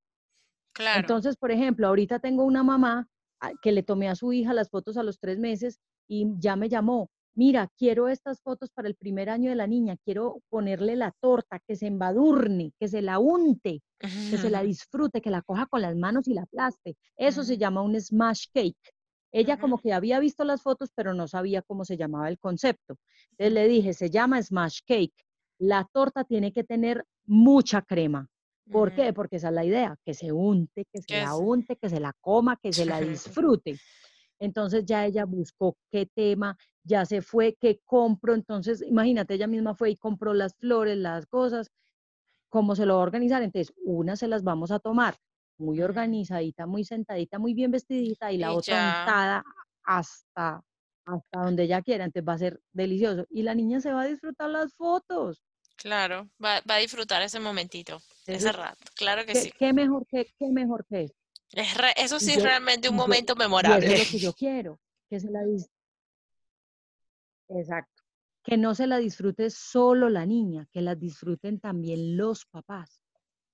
Claro. Entonces, por ejemplo, ahorita tengo una mamá a- que le tomé a su hija las fotos a los tres meses y ya me llamó. Mira, quiero estas fotos para el primer año de la niña, quiero ponerle la torta, que se embadurne, que se la unte, que se la disfrute, que la coja con las manos y la aplaste. Eso se Ujú, llama un smash cake. Ella ujú, como que había visto las fotos, pero no sabía cómo se llamaba el concepto. Entonces le dije, se llama smash cake. La torta tiene que tener mucha crema. ¿Por qué? Porque esa es la idea, que se unte, que se ¿Qué la unte, que se la coma, que se la disfrute. Entonces ya ella buscó qué tema, ya se fue, qué compro. Entonces, imagínate, ella misma fue y compró las flores, las cosas, cómo se lo va a organizar. Entonces, una se las vamos a tomar muy organizadita, muy sentadita, muy bien vestidita, y la Y otra ya, untada hasta. hasta donde ella quiera, entonces va a ser delicioso. Y la niña se va a disfrutar las fotos. Claro, va, a disfrutar ese momentito, ese rato, claro que sí. ¿Qué mejor que, qué mejor que eso? eso sí es realmente un momento memorable. es lo que yo quiero, que se la Exacto. Que no se la disfrute solo la niña, que las disfruten también los papás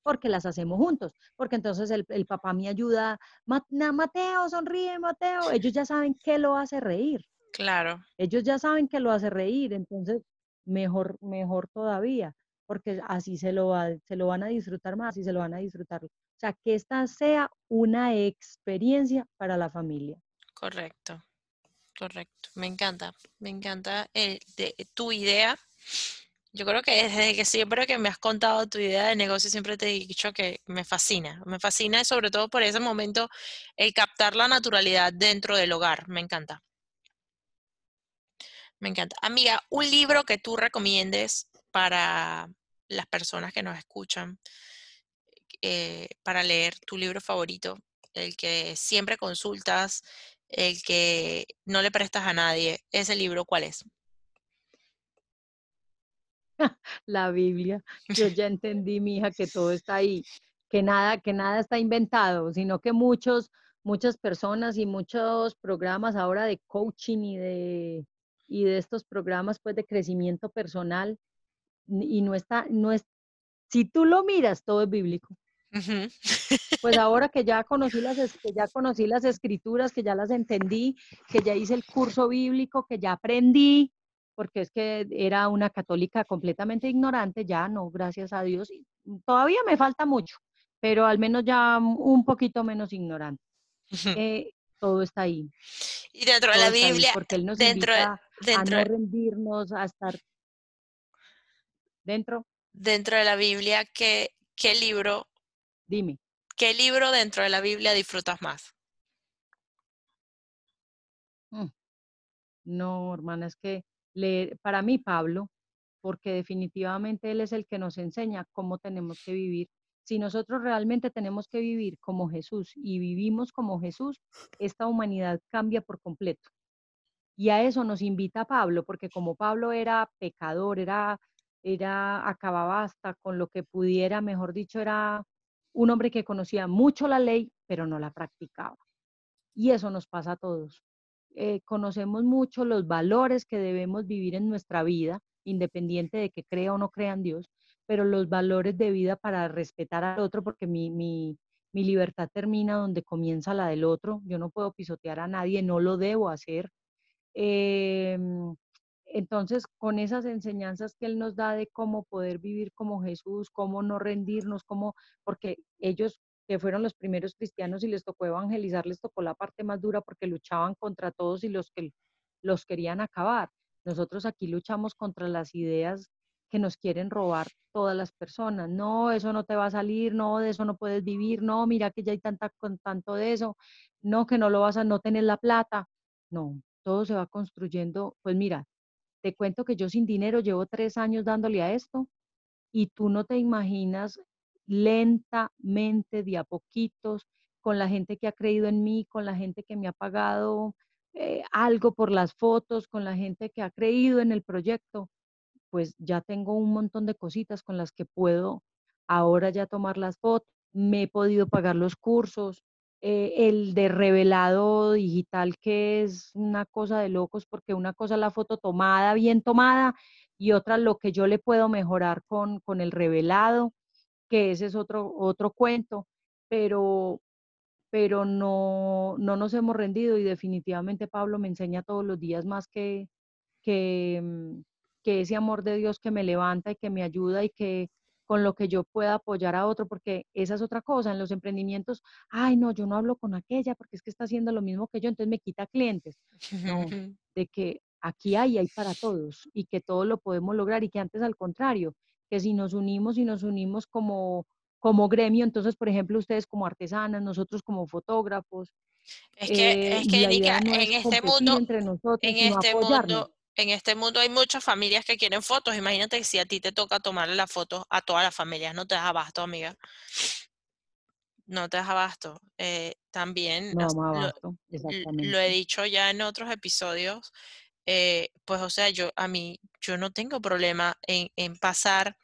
porque las hacemos juntos, porque entonces el, papá me ayuda, Mateo, sonríe, Mateo, ellos ya saben que lo hace reír. Claro. Ellos ya saben que lo hace reír, entonces mejor, mejor todavía, porque así se lo, va, se lo van a disfrutar más y se lo van a disfrutar. O sea, que esta sea una experiencia para la familia. Correcto, correcto. Me encanta, me encanta eh, de, tu idea yo creo que desde que siempre que me has contado tu idea de negocio, siempre te he dicho que me fascina. Me fascina sobre todo por ese momento el captar la naturalidad dentro del hogar. Me encanta. Me encanta. Amiga, un libro que tú recomiendes para las personas que nos escuchan, eh, para leer tu libro favorito, el que siempre consultas, el que no le prestas a nadie. Ese libro, ¿cuál es? la Biblia. Yo ya entendí, mi hija, que todo está ahí, que nada, que nada está inventado, sino que muchos, muchas personas y muchos programas ahora de coaching y de, y de estos programas pues de crecimiento personal, y no está, no es, si tú lo miras, todo es bíblico. Pues ahora que ya conocí las que ya conocí las escrituras, que ya las entendí, que ya hice el curso bíblico, que ya aprendí, porque es que era una católica completamente ignorante, ya no, gracias a Dios. Todavía me falta mucho, pero al menos ya un poquito menos ignorante. Eh, todo está ahí. Y dentro de la Biblia, porque él nos dentro, invita dentro, a no rendirnos, a estar dentro. Dentro de la Biblia, ¿qué, qué libro? Dime. ¿Qué libro dentro de la Biblia disfrutas más? Mm. No, hermana, es que para mí Pablo, porque definitivamente él es el que nos enseña cómo tenemos que vivir. Si nosotros realmente tenemos que vivir como Jesús y vivimos como Jesús, esta humanidad cambia por completo. Y a eso nos invita Pablo, porque como Pablo era pecador, era, era acababasta con lo que pudiera, mejor dicho, era un hombre que conocía mucho la ley, pero no la practicaba. Y eso nos pasa a todos. Eh, conocemos mucho los valores que debemos vivir en nuestra vida, independiente de que crea o no crea en Dios, pero los valores de vida para respetar al otro, porque mi, mi, mi libertad termina donde comienza la del otro. Yo no puedo pisotear a nadie, no lo debo hacer. Em, entonces, con esas enseñanzas que Él nos da de cómo poder vivir como Jesús, cómo no rendirnos, cómo, porque ellos que fueron los primeros cristianos y les tocó evangelizar, les tocó la parte más dura porque luchaban contra todos y los que los querían acabar. Nosotros aquí luchamos contra las ideas que nos quieren robar todas las personas. No, eso no te va a salir, no, de eso no puedes vivir, no, mira que ya hay tanta, con tanto de eso, no, que no lo vas a, no tener la plata. No, todo se va construyendo. Pues mira, te cuento que yo sin dinero llevo tres años dándole a esto y tú no te imaginas lentamente, de a poquitos, con la gente que ha creído en mí, con la gente que me ha pagado eh, algo por las fotos, con la gente que ha creído en el proyecto, pues ya tengo un montón de cositas con las que puedo ahora ya tomar las fotos. Me he podido pagar los cursos, eh, el de revelado digital, que es una cosa de locos, porque una cosa la foto tomada, bien tomada, y otra lo que yo le puedo mejorar con, con el revelado que ese es otro, otro cuento, pero, pero no, no nos hemos rendido y definitivamente Pablo me enseña todos los días más que, que, mm, que ese amor de Dios que me levanta y que me ayuda y que con lo que yo pueda apoyar a otro, porque esa es otra cosa, en los emprendimientos, ay, no, yo no hablo con aquella porque es que está haciendo lo mismo que yo, entonces me quita clientes. No, de que aquí hay, hay para todos y que todo lo podemos lograr y que antes al contrario, que si nos unimos y nos unimos como, como gremio, entonces, por ejemplo, ustedes como artesanas, nosotros como fotógrafos. Es que, es que en este mundo, entre nosotros, en este mundo, en este mundo hay muchas familias que quieren fotos. Imagínate que si a ti te toca tomarle la foto a todas las familias, no te das abasto, amiga. no te das abasto. Eh, también No lo, abasto, lo he dicho ya en otros episodios, eh, pues o sea, yo a mí, yo no tengo problema en, en pasar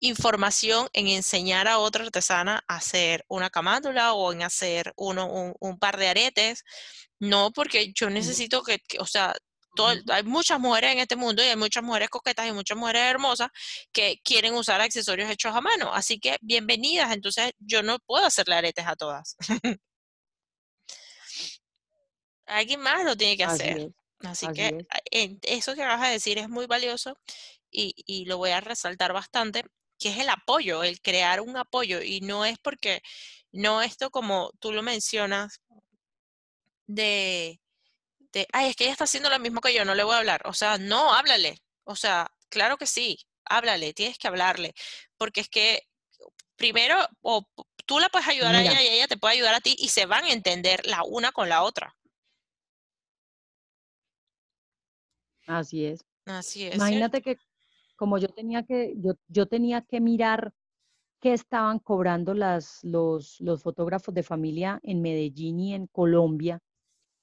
información, en enseñar a otra artesana a hacer una camándula o en hacer uno, un, un par de aretes. No, porque yo necesito que, que, o sea, todo hay muchas mujeres en este mundo y hay muchas mujeres coquetas y muchas mujeres hermosas que quieren usar accesorios hechos a mano. Así que bienvenidas. Entonces yo no puedo hacerle aretes a todas. Alguien más lo tiene que Así hacer. es, Así que es. a- eso que acabas de decir es muy valioso y, y lo voy a resaltar bastante, que es el apoyo, el crear un apoyo. Y no es porque, no esto como tú lo mencionas, de, de, ay, es que ella está haciendo lo mismo que yo, no le voy a hablar. O sea, no, háblale. O sea, claro que sí, háblale, tienes que hablarle. Porque es que primero, o tú la puedes ayudar a ella y ella te puede ayudar a ti y se van a entender la una con la otra. así es. Así es, ¿cierto? Imagínate que como yo tenía que, yo, yo tenía que mirar qué estaban cobrando las, los, los fotógrafos de familia en Medellín y en Colombia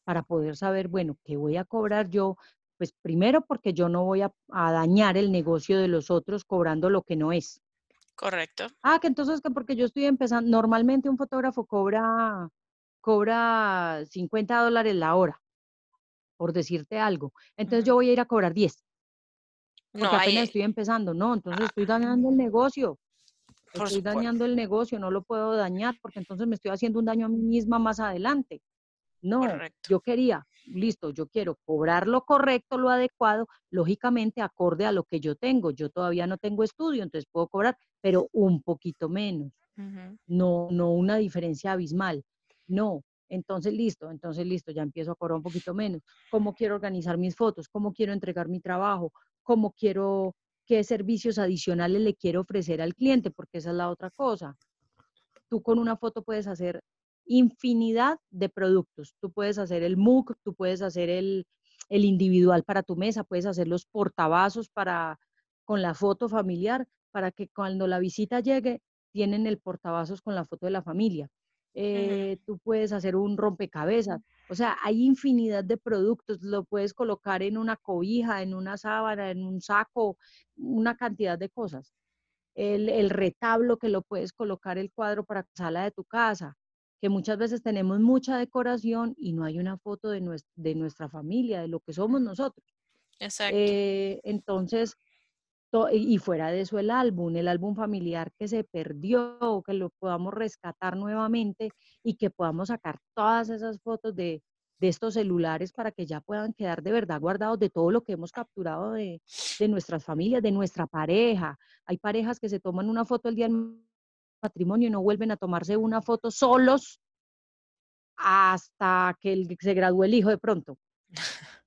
para poder saber, bueno, qué voy a cobrar yo. Pues primero porque yo no voy a, a dañar el negocio de los otros cobrando lo que no es. Correcto. Ah, que entonces que porque yo estoy empezando, normalmente un fotógrafo cobra, cobra 50 dólares la hora, por decirte algo. Entonces yo voy a ir a cobrar 10, No porque apenas hay, estoy empezando. No, entonces ah, estoy dañando el negocio. por Estoy supuesto, dañando el negocio, no lo puedo dañar porque entonces me estoy haciendo un daño a mí misma más adelante. No, correcto. yo quería, listo, yo quiero cobrar lo correcto, lo adecuado, lógicamente acorde a lo que yo tengo. Yo todavía no tengo estudio, entonces puedo cobrar, pero un poquito menos, no, no una diferencia abismal. No, entonces listo, entonces listo, ya empiezo a cobrar un poquito menos. ¿Cómo quiero organizar mis fotos? ¿Cómo quiero entregar mi trabajo? ¿Cómo quiero, qué servicios adicionales le quiero ofrecer al cliente? Porque esa es la otra cosa tú con una foto puedes hacer infinidad de productos. Tú puedes hacer el MOOC, tú puedes hacer el, el individual para tu mesa, puedes hacer los portavasos para, con la foto familiar, para que cuando la visita llegue, tienen el portavasos con la foto de la familia. Eh, tú puedes hacer un rompecabezas. O sea, hay infinidad de productos. Lo puedes colocar en una cobija, en una sábana, en un saco, una cantidad de cosas el, el retablo que lo puedes colocar el cuadro para la sala de tu casa, que muchas veces tenemos mucha decoración y no hay una foto de, nues- de nuestra familia, de lo que somos nosotros. Exacto. Eh, entonces, to- y y fuera de eso el álbum, el álbum familiar que se perdió, que lo podamos rescatar nuevamente y que podamos sacar todas esas fotos de, de estos celulares para que ya puedan quedar de verdad guardados de todo lo que hemos capturado de, de nuestras familias, de nuestra pareja. Hay parejas que se toman una foto el día del matrimonio y no vuelven a tomarse una foto solos hasta que se gradúe el hijo de pronto.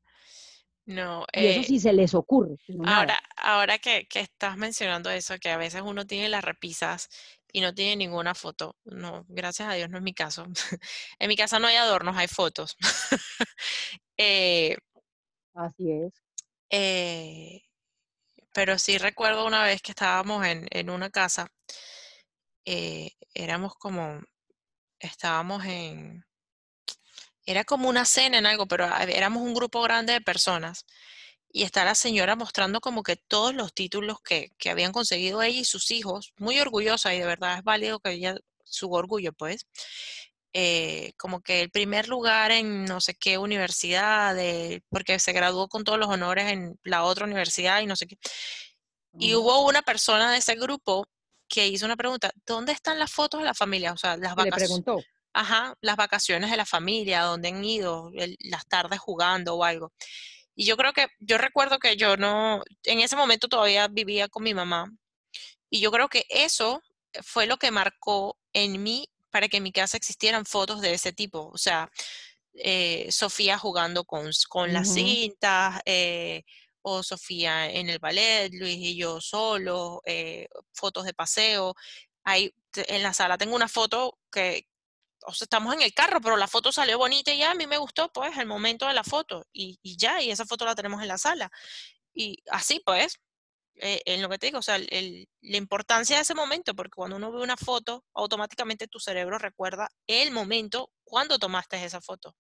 No, Y eso eh, sí se les ocurre, ahora, ahora que, que estás mencionando eso, que a veces uno tiene las repisas y no tiene ninguna foto. No, gracias a Dios no es mi caso. En mi casa no hay adornos, hay fotos. Eh, Así es. eh, pero sí recuerdo una vez que estábamos en, en una casa, eh, éramos como, estábamos en, era como una cena en algo, pero éramos un grupo grande de personas. Y está la señora mostrando como que todos los títulos que, que habían conseguido ella y sus hijos, muy orgullosa y de verdad es válido que ella, su orgullo pues, eh, como que el primer lugar en no sé qué universidad, de- porque se graduó con todos los honores en la otra universidad y no sé qué. Y hubo una persona de ese grupo que hizo una pregunta, ¿dónde están las fotos de la familia? O sea, las le vacaciones, preguntó. ajá, las vacaciones de la familia, dónde han ido, el- las tardes jugando o algo. Y yo creo que, yo recuerdo que yo no, en ese momento todavía vivía con mi mamá. Y yo creo que eso fue lo que marcó en mí para que en mi casa existieran fotos de ese tipo. O sea, eh, Sofía jugando con, con las cintas, eh, o Sofía en el ballet, Luis y yo solo, eh, fotos de paseo. Ahí en la sala tengo una foto que, o sea, estamos en el carro, pero la foto salió bonita y ya a mí me gustó, pues, el momento de la foto y, y ya, y esa foto la tenemos en la sala. Y así, pues, eh, en lo que te digo, o sea, el- la importancia de ese momento, porque cuando uno ve una foto, automáticamente tu cerebro recuerda el momento cuando tomaste esa foto.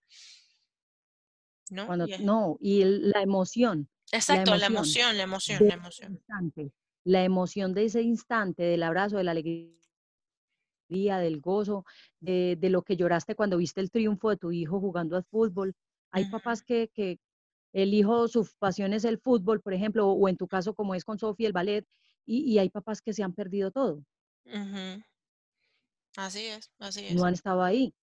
¿No? Cuando, Y es- no, y el- la emoción, exacto, la emoción emoción, la emoción, de la emoción. instante, la emoción de ese instante, del abrazo, de la alegría, del gozo, de, de lo que lloraste cuando viste el triunfo de tu hijo jugando al fútbol. Hay papás que, que el hijo, su pasión es el fútbol, por ejemplo, o en tu caso, como es con Sofía, el ballet, y, y hay papás que se han perdido todo. Así es, así es. no han estado ahí.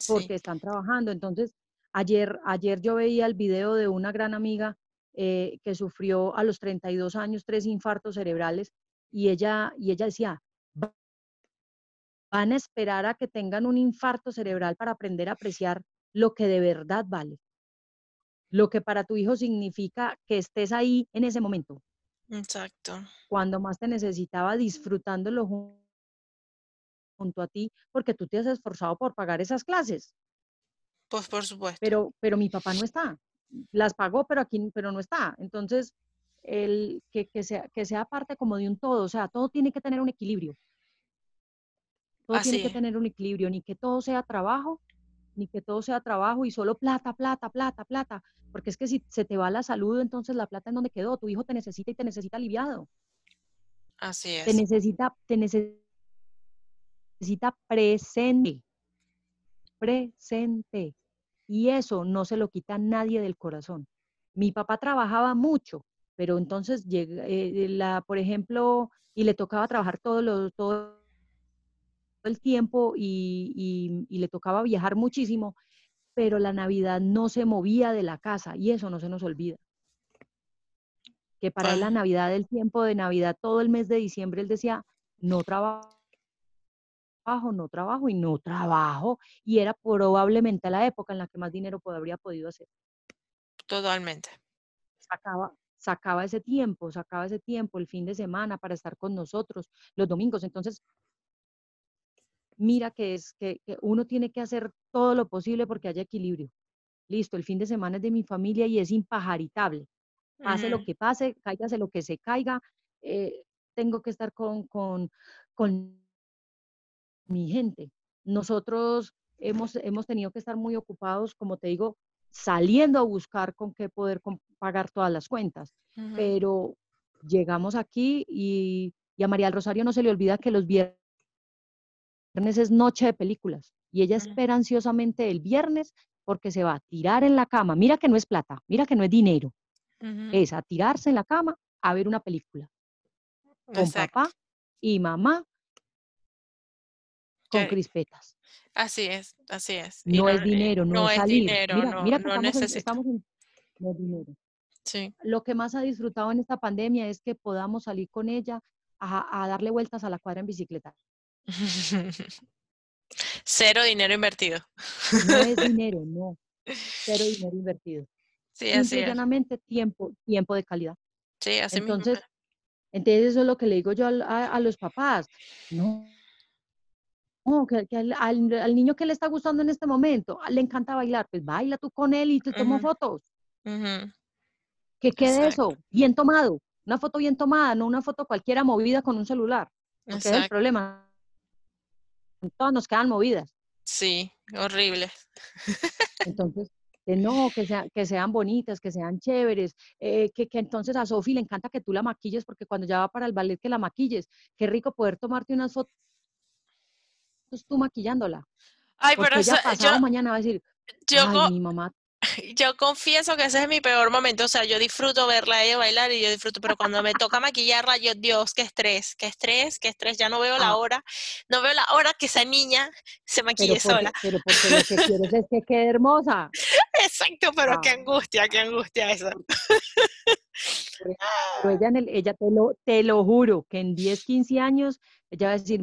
Sí. porque están trabajando. Entonces, ayer, ayer yo veía el video de una gran amiga eh, que sufrió a los 32 años tres infartos cerebrales y ella, y ella decía, "Va- van a esperar a que tengan un infarto cerebral para aprender a apreciar lo que de verdad vale, lo que para tu hijo significa que estés ahí en ese momento, Exacto. cuando más te necesitaba, disfrutándolo jun- junto a ti, porque tú te has esforzado por pagar esas clases. Pues por supuesto. pero, pero mi papá no está. Las pagó, pero aquí, pero no está. Entonces, el, que, que, sea, que sea parte como de un todo, o sea, todo tiene que tener un equilibrio. Todo Así tiene que tener un equilibrio, ni que todo sea trabajo, ni que todo sea trabajo y solo plata, plata, plata, plata. Porque es que si se te va la salud, entonces la plata en donde quedó, tu hijo te necesita y te necesita aliviado. Así Te es. necesita, te necesita presente, presente. Y eso no se lo quita nadie del corazón. Mi papá trabajaba mucho, pero entonces llega, eh, la, por ejemplo, y le tocaba trabajar todo, lo, todo el tiempo y, y- y le tocaba viajar muchísimo, pero la Navidad no se movía de la casa y eso no se nos olvida. Que para él la Navidad, el tiempo de Navidad, todo el mes de diciembre, él decía, no trabajo, no trabajo y no trabajo. Y era probablemente la época en la que más dinero habría podido hacer. totalmente. Sacaba, sacaba ese tiempo, sacaba ese tiempo el fin de semana para estar con nosotros los domingos. Entonces, mira que es que, que uno tiene que hacer todo lo posible porque haya equilibrio. Listo, el fin de semana es de mi familia y es impajaritable. Pase lo Ujú. que pase, cáigase lo que se caiga, eh, tengo que estar con, con, con mi gente. Nosotros hemos, hemos tenido que estar muy ocupados, como te digo, saliendo a buscar con qué poder pagar todas las cuentas. Pero llegamos aquí y, y a María del Rosario no se le olvida que los viernes es noche de películas y ella espera ansiosamente el viernes porque se va a tirar en la cama. Mira que no es plata, mira que no es dinero, es a tirarse en la cama a ver una película con Exacto. papá y mamá con crispetas. Así es, así es. No es eh, dinero, no, no es salir. dinero, mira, no, mira que estamos, en, estamos en- no es dinero. Sí. Lo que más ha disfrutado en esta pandemia es que podamos salir con ella a, a darle vueltas a la cuadra en bicicleta. Cero dinero invertido. No es dinero, no. Cero dinero invertido. Sí, así es. llanamente tiempo, tiempo de calidad. Sí, así mismo. Entonces, es. entonces eso es lo que le digo yo a los papás. No, no, que, que al, al- al niño que le está gustando en este momento, ah, le encanta bailar, pues baila tú con él y te tomo fotos. Que quede Exacto. eso, bien tomado. Una foto bien tomada, no una foto cualquiera movida con un celular. Porque es el Exacto. problema. Todas nos quedan movidas. Sí, horrible. Entonces, que no, que, sea- que sean bonitas, que sean chéveres, eh, que, que entonces a Sofi le encanta que tú la maquilles, porque cuando ya va para el ballet que la maquilles, qué rico poder tomarte unas fotos tú maquillándola, Ay, porque pero esa- pasado yo, mañana va a decir, yo, ay, mi mamá, yo confieso que ese es mi peor momento. O sea, yo disfruto verla a ella bailar y yo disfruto, pero cuando me toca maquillarla, yo, Dios, qué estrés, qué estrés, qué estrés. Ya no veo la ah, hora, no veo la hora que esa niña se pero maquille sola. pero porque lo que quieres es que quede hermosa. Exacto, pero qué Ah, angustia, qué angustia eso. pero ella, en el, ella te, lo, te lo juro, que en 10, 15 años, ella va a decir,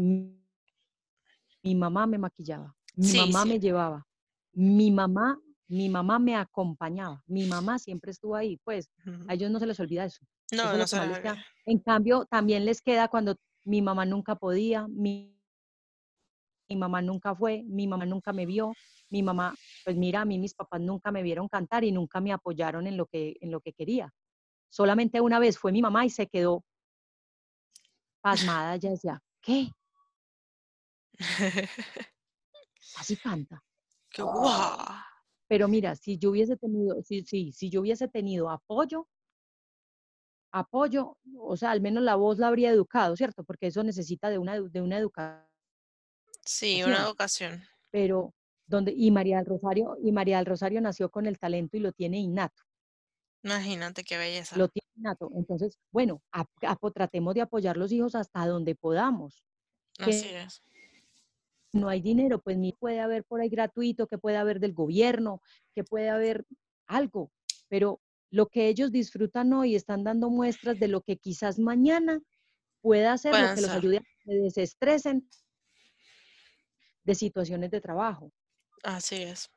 mi, mamá me maquillaba, mi Sí, mamá me llevaba, mi mamá, mi mamá me acompañaba, mi mamá siempre estuvo ahí, pues a ellos no se les olvida eso. No, Eso no se les olvida. En cambio, también les queda cuando mi mamá nunca podía, mi, mi mamá nunca fue, mi mamá nunca me vio, mi mamá, pues mira, a mí mis papás nunca me vieron cantar y nunca me apoyaron en lo que, en lo que quería. Solamente una vez fue mi mamá y se quedó pasmada, ella decía, ¿qué? Así canta. ¡Qué guau! Pero mira, si yo hubiese tenido, sí, sí, si yo hubiese tenido apoyo, apoyo, o sea, al menos la voz la habría educado, ¿cierto? Porque eso necesita de una, de una educación. Sí, una educación. Pero donde, y María del Rosario, y María del Rosario nació con el talento y lo tiene innato, Imagínate qué belleza. lo tiene innato. Entonces, bueno, apo- tratemos de apoyar los hijos hasta donde podamos. Así que- es. No hay dinero, pues ni puede haber por ahí gratuito, que puede haber del gobierno, que puede haber algo, pero lo que ellos disfrutan hoy están dando muestras de lo que quizás mañana pueda ser lo que los ayude a que se desestresen de situaciones de trabajo. Así es.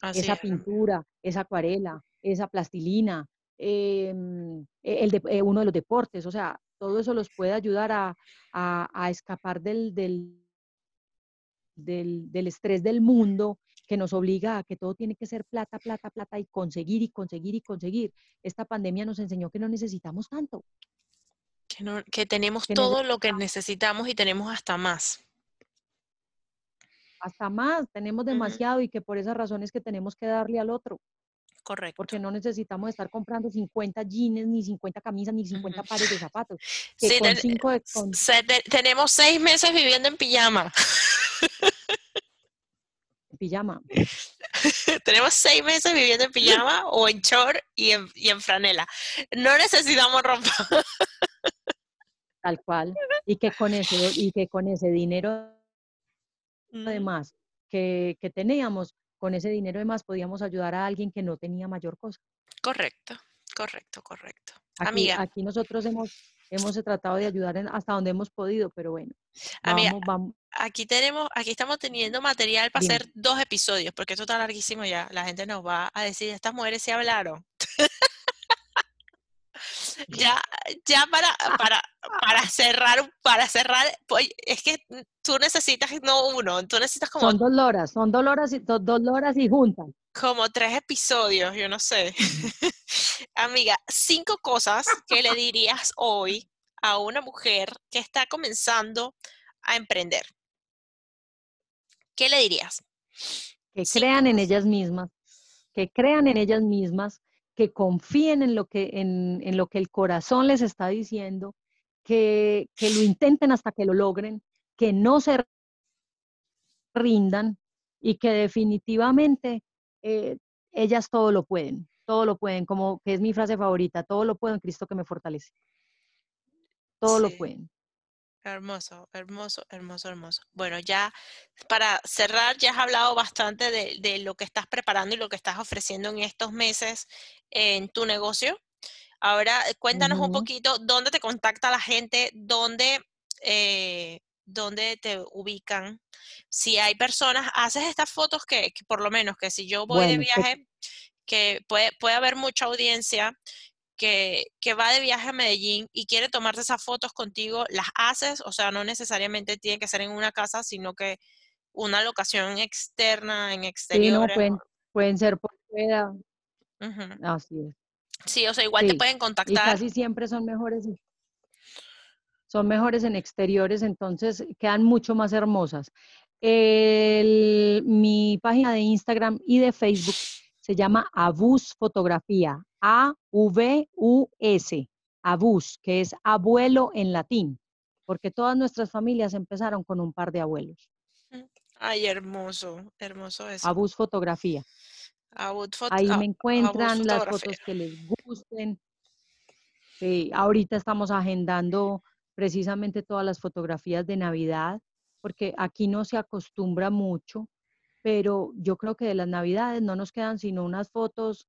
Así esa es. pintura, esa acuarela, esa plastilina, em, e- el de- eh, uno de los deportes, o sea, todo eso los puede ayudar a, a- a escapar del, del, del, del estrés del mundo que nos obliga a que todo tiene que ser plata, plata, plata y conseguir y conseguir y conseguir. Esta pandemia nos enseñó que no necesitamos tanto. Que, no- que tenemos que todo lo que necesitamos y tenemos hasta más. Hasta más, tenemos demasiado y que por esas razones que tenemos que darle al otro, Correcto. porque no necesitamos estar comprando 50 jeans, ni 50 camisas, ni 50 pares de zapatos. Que Sí, con ten- cinco de- con- se- te- tenemos seis meses viviendo en pijama. pijama. tenemos seis meses viviendo en pijama o en short y en, y en franela. No necesitamos ropa. tal cual, y que con ese, y que con ese dinero de Ujú. más que, que teníamos, con ese dinero de más podíamos ayudar a alguien que no tenía mayor cosa. Correcto, correcto, correcto. Aquí, Amiga, aquí nosotros hemos, hemos tratado de ayudar en- hasta donde hemos podido, pero bueno, Amiga, vamos, vamos, aquí tenemos, aquí estamos teniendo material para hacer dos episodios, porque esto está larguísimo ya. La gente nos va a decir, estas mujeres se hablaron. ya, ya para, para, para cerrar, para cerrar, pues, es que tú necesitas no uno, tú necesitas como, son dos loras, son dos loras y, dos, dos loras y juntas. como tres episodios, yo no sé. Amiga, cinco cosas que le dirías hoy a una mujer que está comenzando a emprender. ¿Qué le dirías? que crean en ellas mismas, que crean en ellas mismas, que confíen en lo que, en, en lo que el corazón les está diciendo, que, que lo intenten hasta que lo logren, que no se rindan y que definitivamente eh, ellas todo lo pueden, todo lo pueden, como que es mi frase favorita, todo lo puedo en Cristo que me fortalece. Todo lo pueden. Hermoso, hermoso, hermoso, hermoso. Bueno, ya para cerrar, ya has hablado bastante de, de lo que estás preparando y lo que estás ofreciendo en estos meses en tu negocio. Ahora, eh, cuéntanos un poquito dónde te contacta la gente, dónde, eh, dónde te ubican. Si hay personas, haces estas fotos que, que por lo menos que si yo voy de Bueno, te- viaje, que puede, puede haber mucha audiencia que, que va de viaje a Medellín y quiere tomarte esas fotos contigo, las haces, o sea, no necesariamente tiene que ser en una casa, sino que una locación externa, en Sí, no, pueden, pueden ser por fuera, así es. Sí, o sea, igual te pueden y contactar. casi siempre son mejores, son mejores en exteriores, entonces quedan mucho más hermosas. El- mi página de Instagram y de Facebook se llama Abus Fotografía, A-V-U-S, Abus, que es abuelo en latín, porque todas nuestras familias empezaron con un par de abuelos. Ay, hermoso, hermoso eso. Abus Fotografía. Fot- Ahí me encuentran las fotos que les gusten. Sí, ahorita estamos agendando precisamente todas las fotografías de Navidad, porque aquí no se acostumbra mucho, pero yo creo que de las Navidades no nos quedan sino unas fotos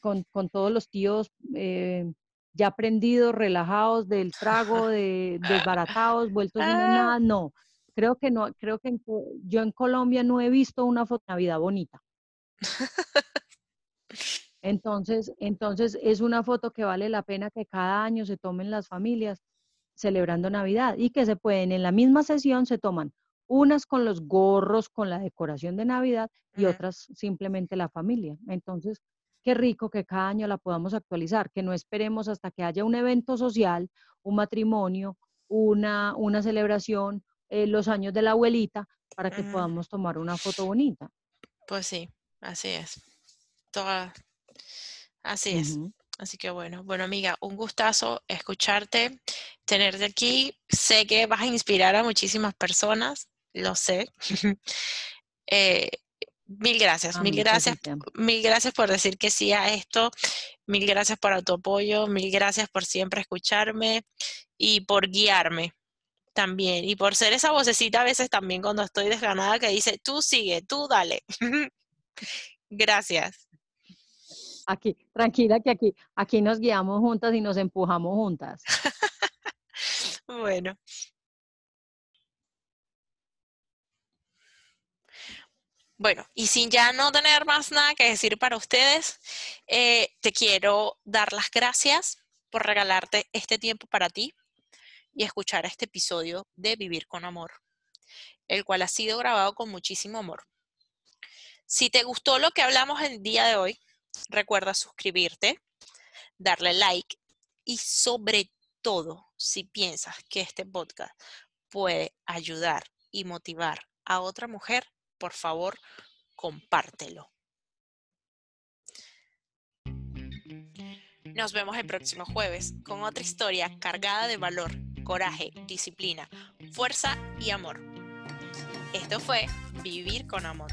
con, con todos los tíos eh, ya prendidos, relajados del trago, de, desbaratados, vueltos unos Ah. nada. No, creo que no, creo que en yo en Colombia no he visto una foto de Navidad bonita. Entonces, entonces es una foto que vale la pena que cada año se tomen las familias celebrando Navidad y que se pueden en la misma sesión se toman unas con los gorros, con la decoración de Navidad y otras simplemente la familia. Entonces, qué rico que cada año la podamos actualizar, que no esperemos hasta que haya un evento social, un matrimonio, una, una celebración, eh, los años de la abuelita, para que Ujú. podamos tomar una foto bonita. Pues sí, así es. Toda- Así es. Así que bueno, bueno amiga, un gustazo escucharte, tenerte aquí. Sé que vas a inspirar a muchísimas personas, lo sé. Eh, mil gracias, Ah, mil gracias. mil gracias por decir que sí a esto, mil gracias por tu apoyo, mil gracias por siempre escucharme y por guiarme también y por ser esa vocecita a veces también cuando estoy desganada que dice, tú sigue, tú dale. Gracias. Aquí, tranquila que aquí, aquí nos guiamos juntas y nos empujamos juntas. Bueno. Bueno, y sin ya no tener más nada que decir para ustedes, eh, te quiero dar las gracias por regalarte este tiempo para ti y escuchar este episodio de Vivir con Amor, el cual ha sido grabado con muchísimo amor. Si te gustó lo que hablamos el día de hoy, recuerda suscribirte, darle like y sobre todo, si piensas que este podcast puede ayudar y motivar a otra mujer, por favor, compártelo. Nos vemos el próximo jueves con otra historia cargada de valor, coraje, disciplina, fuerza y amor. Esto fue Vivir con Amor.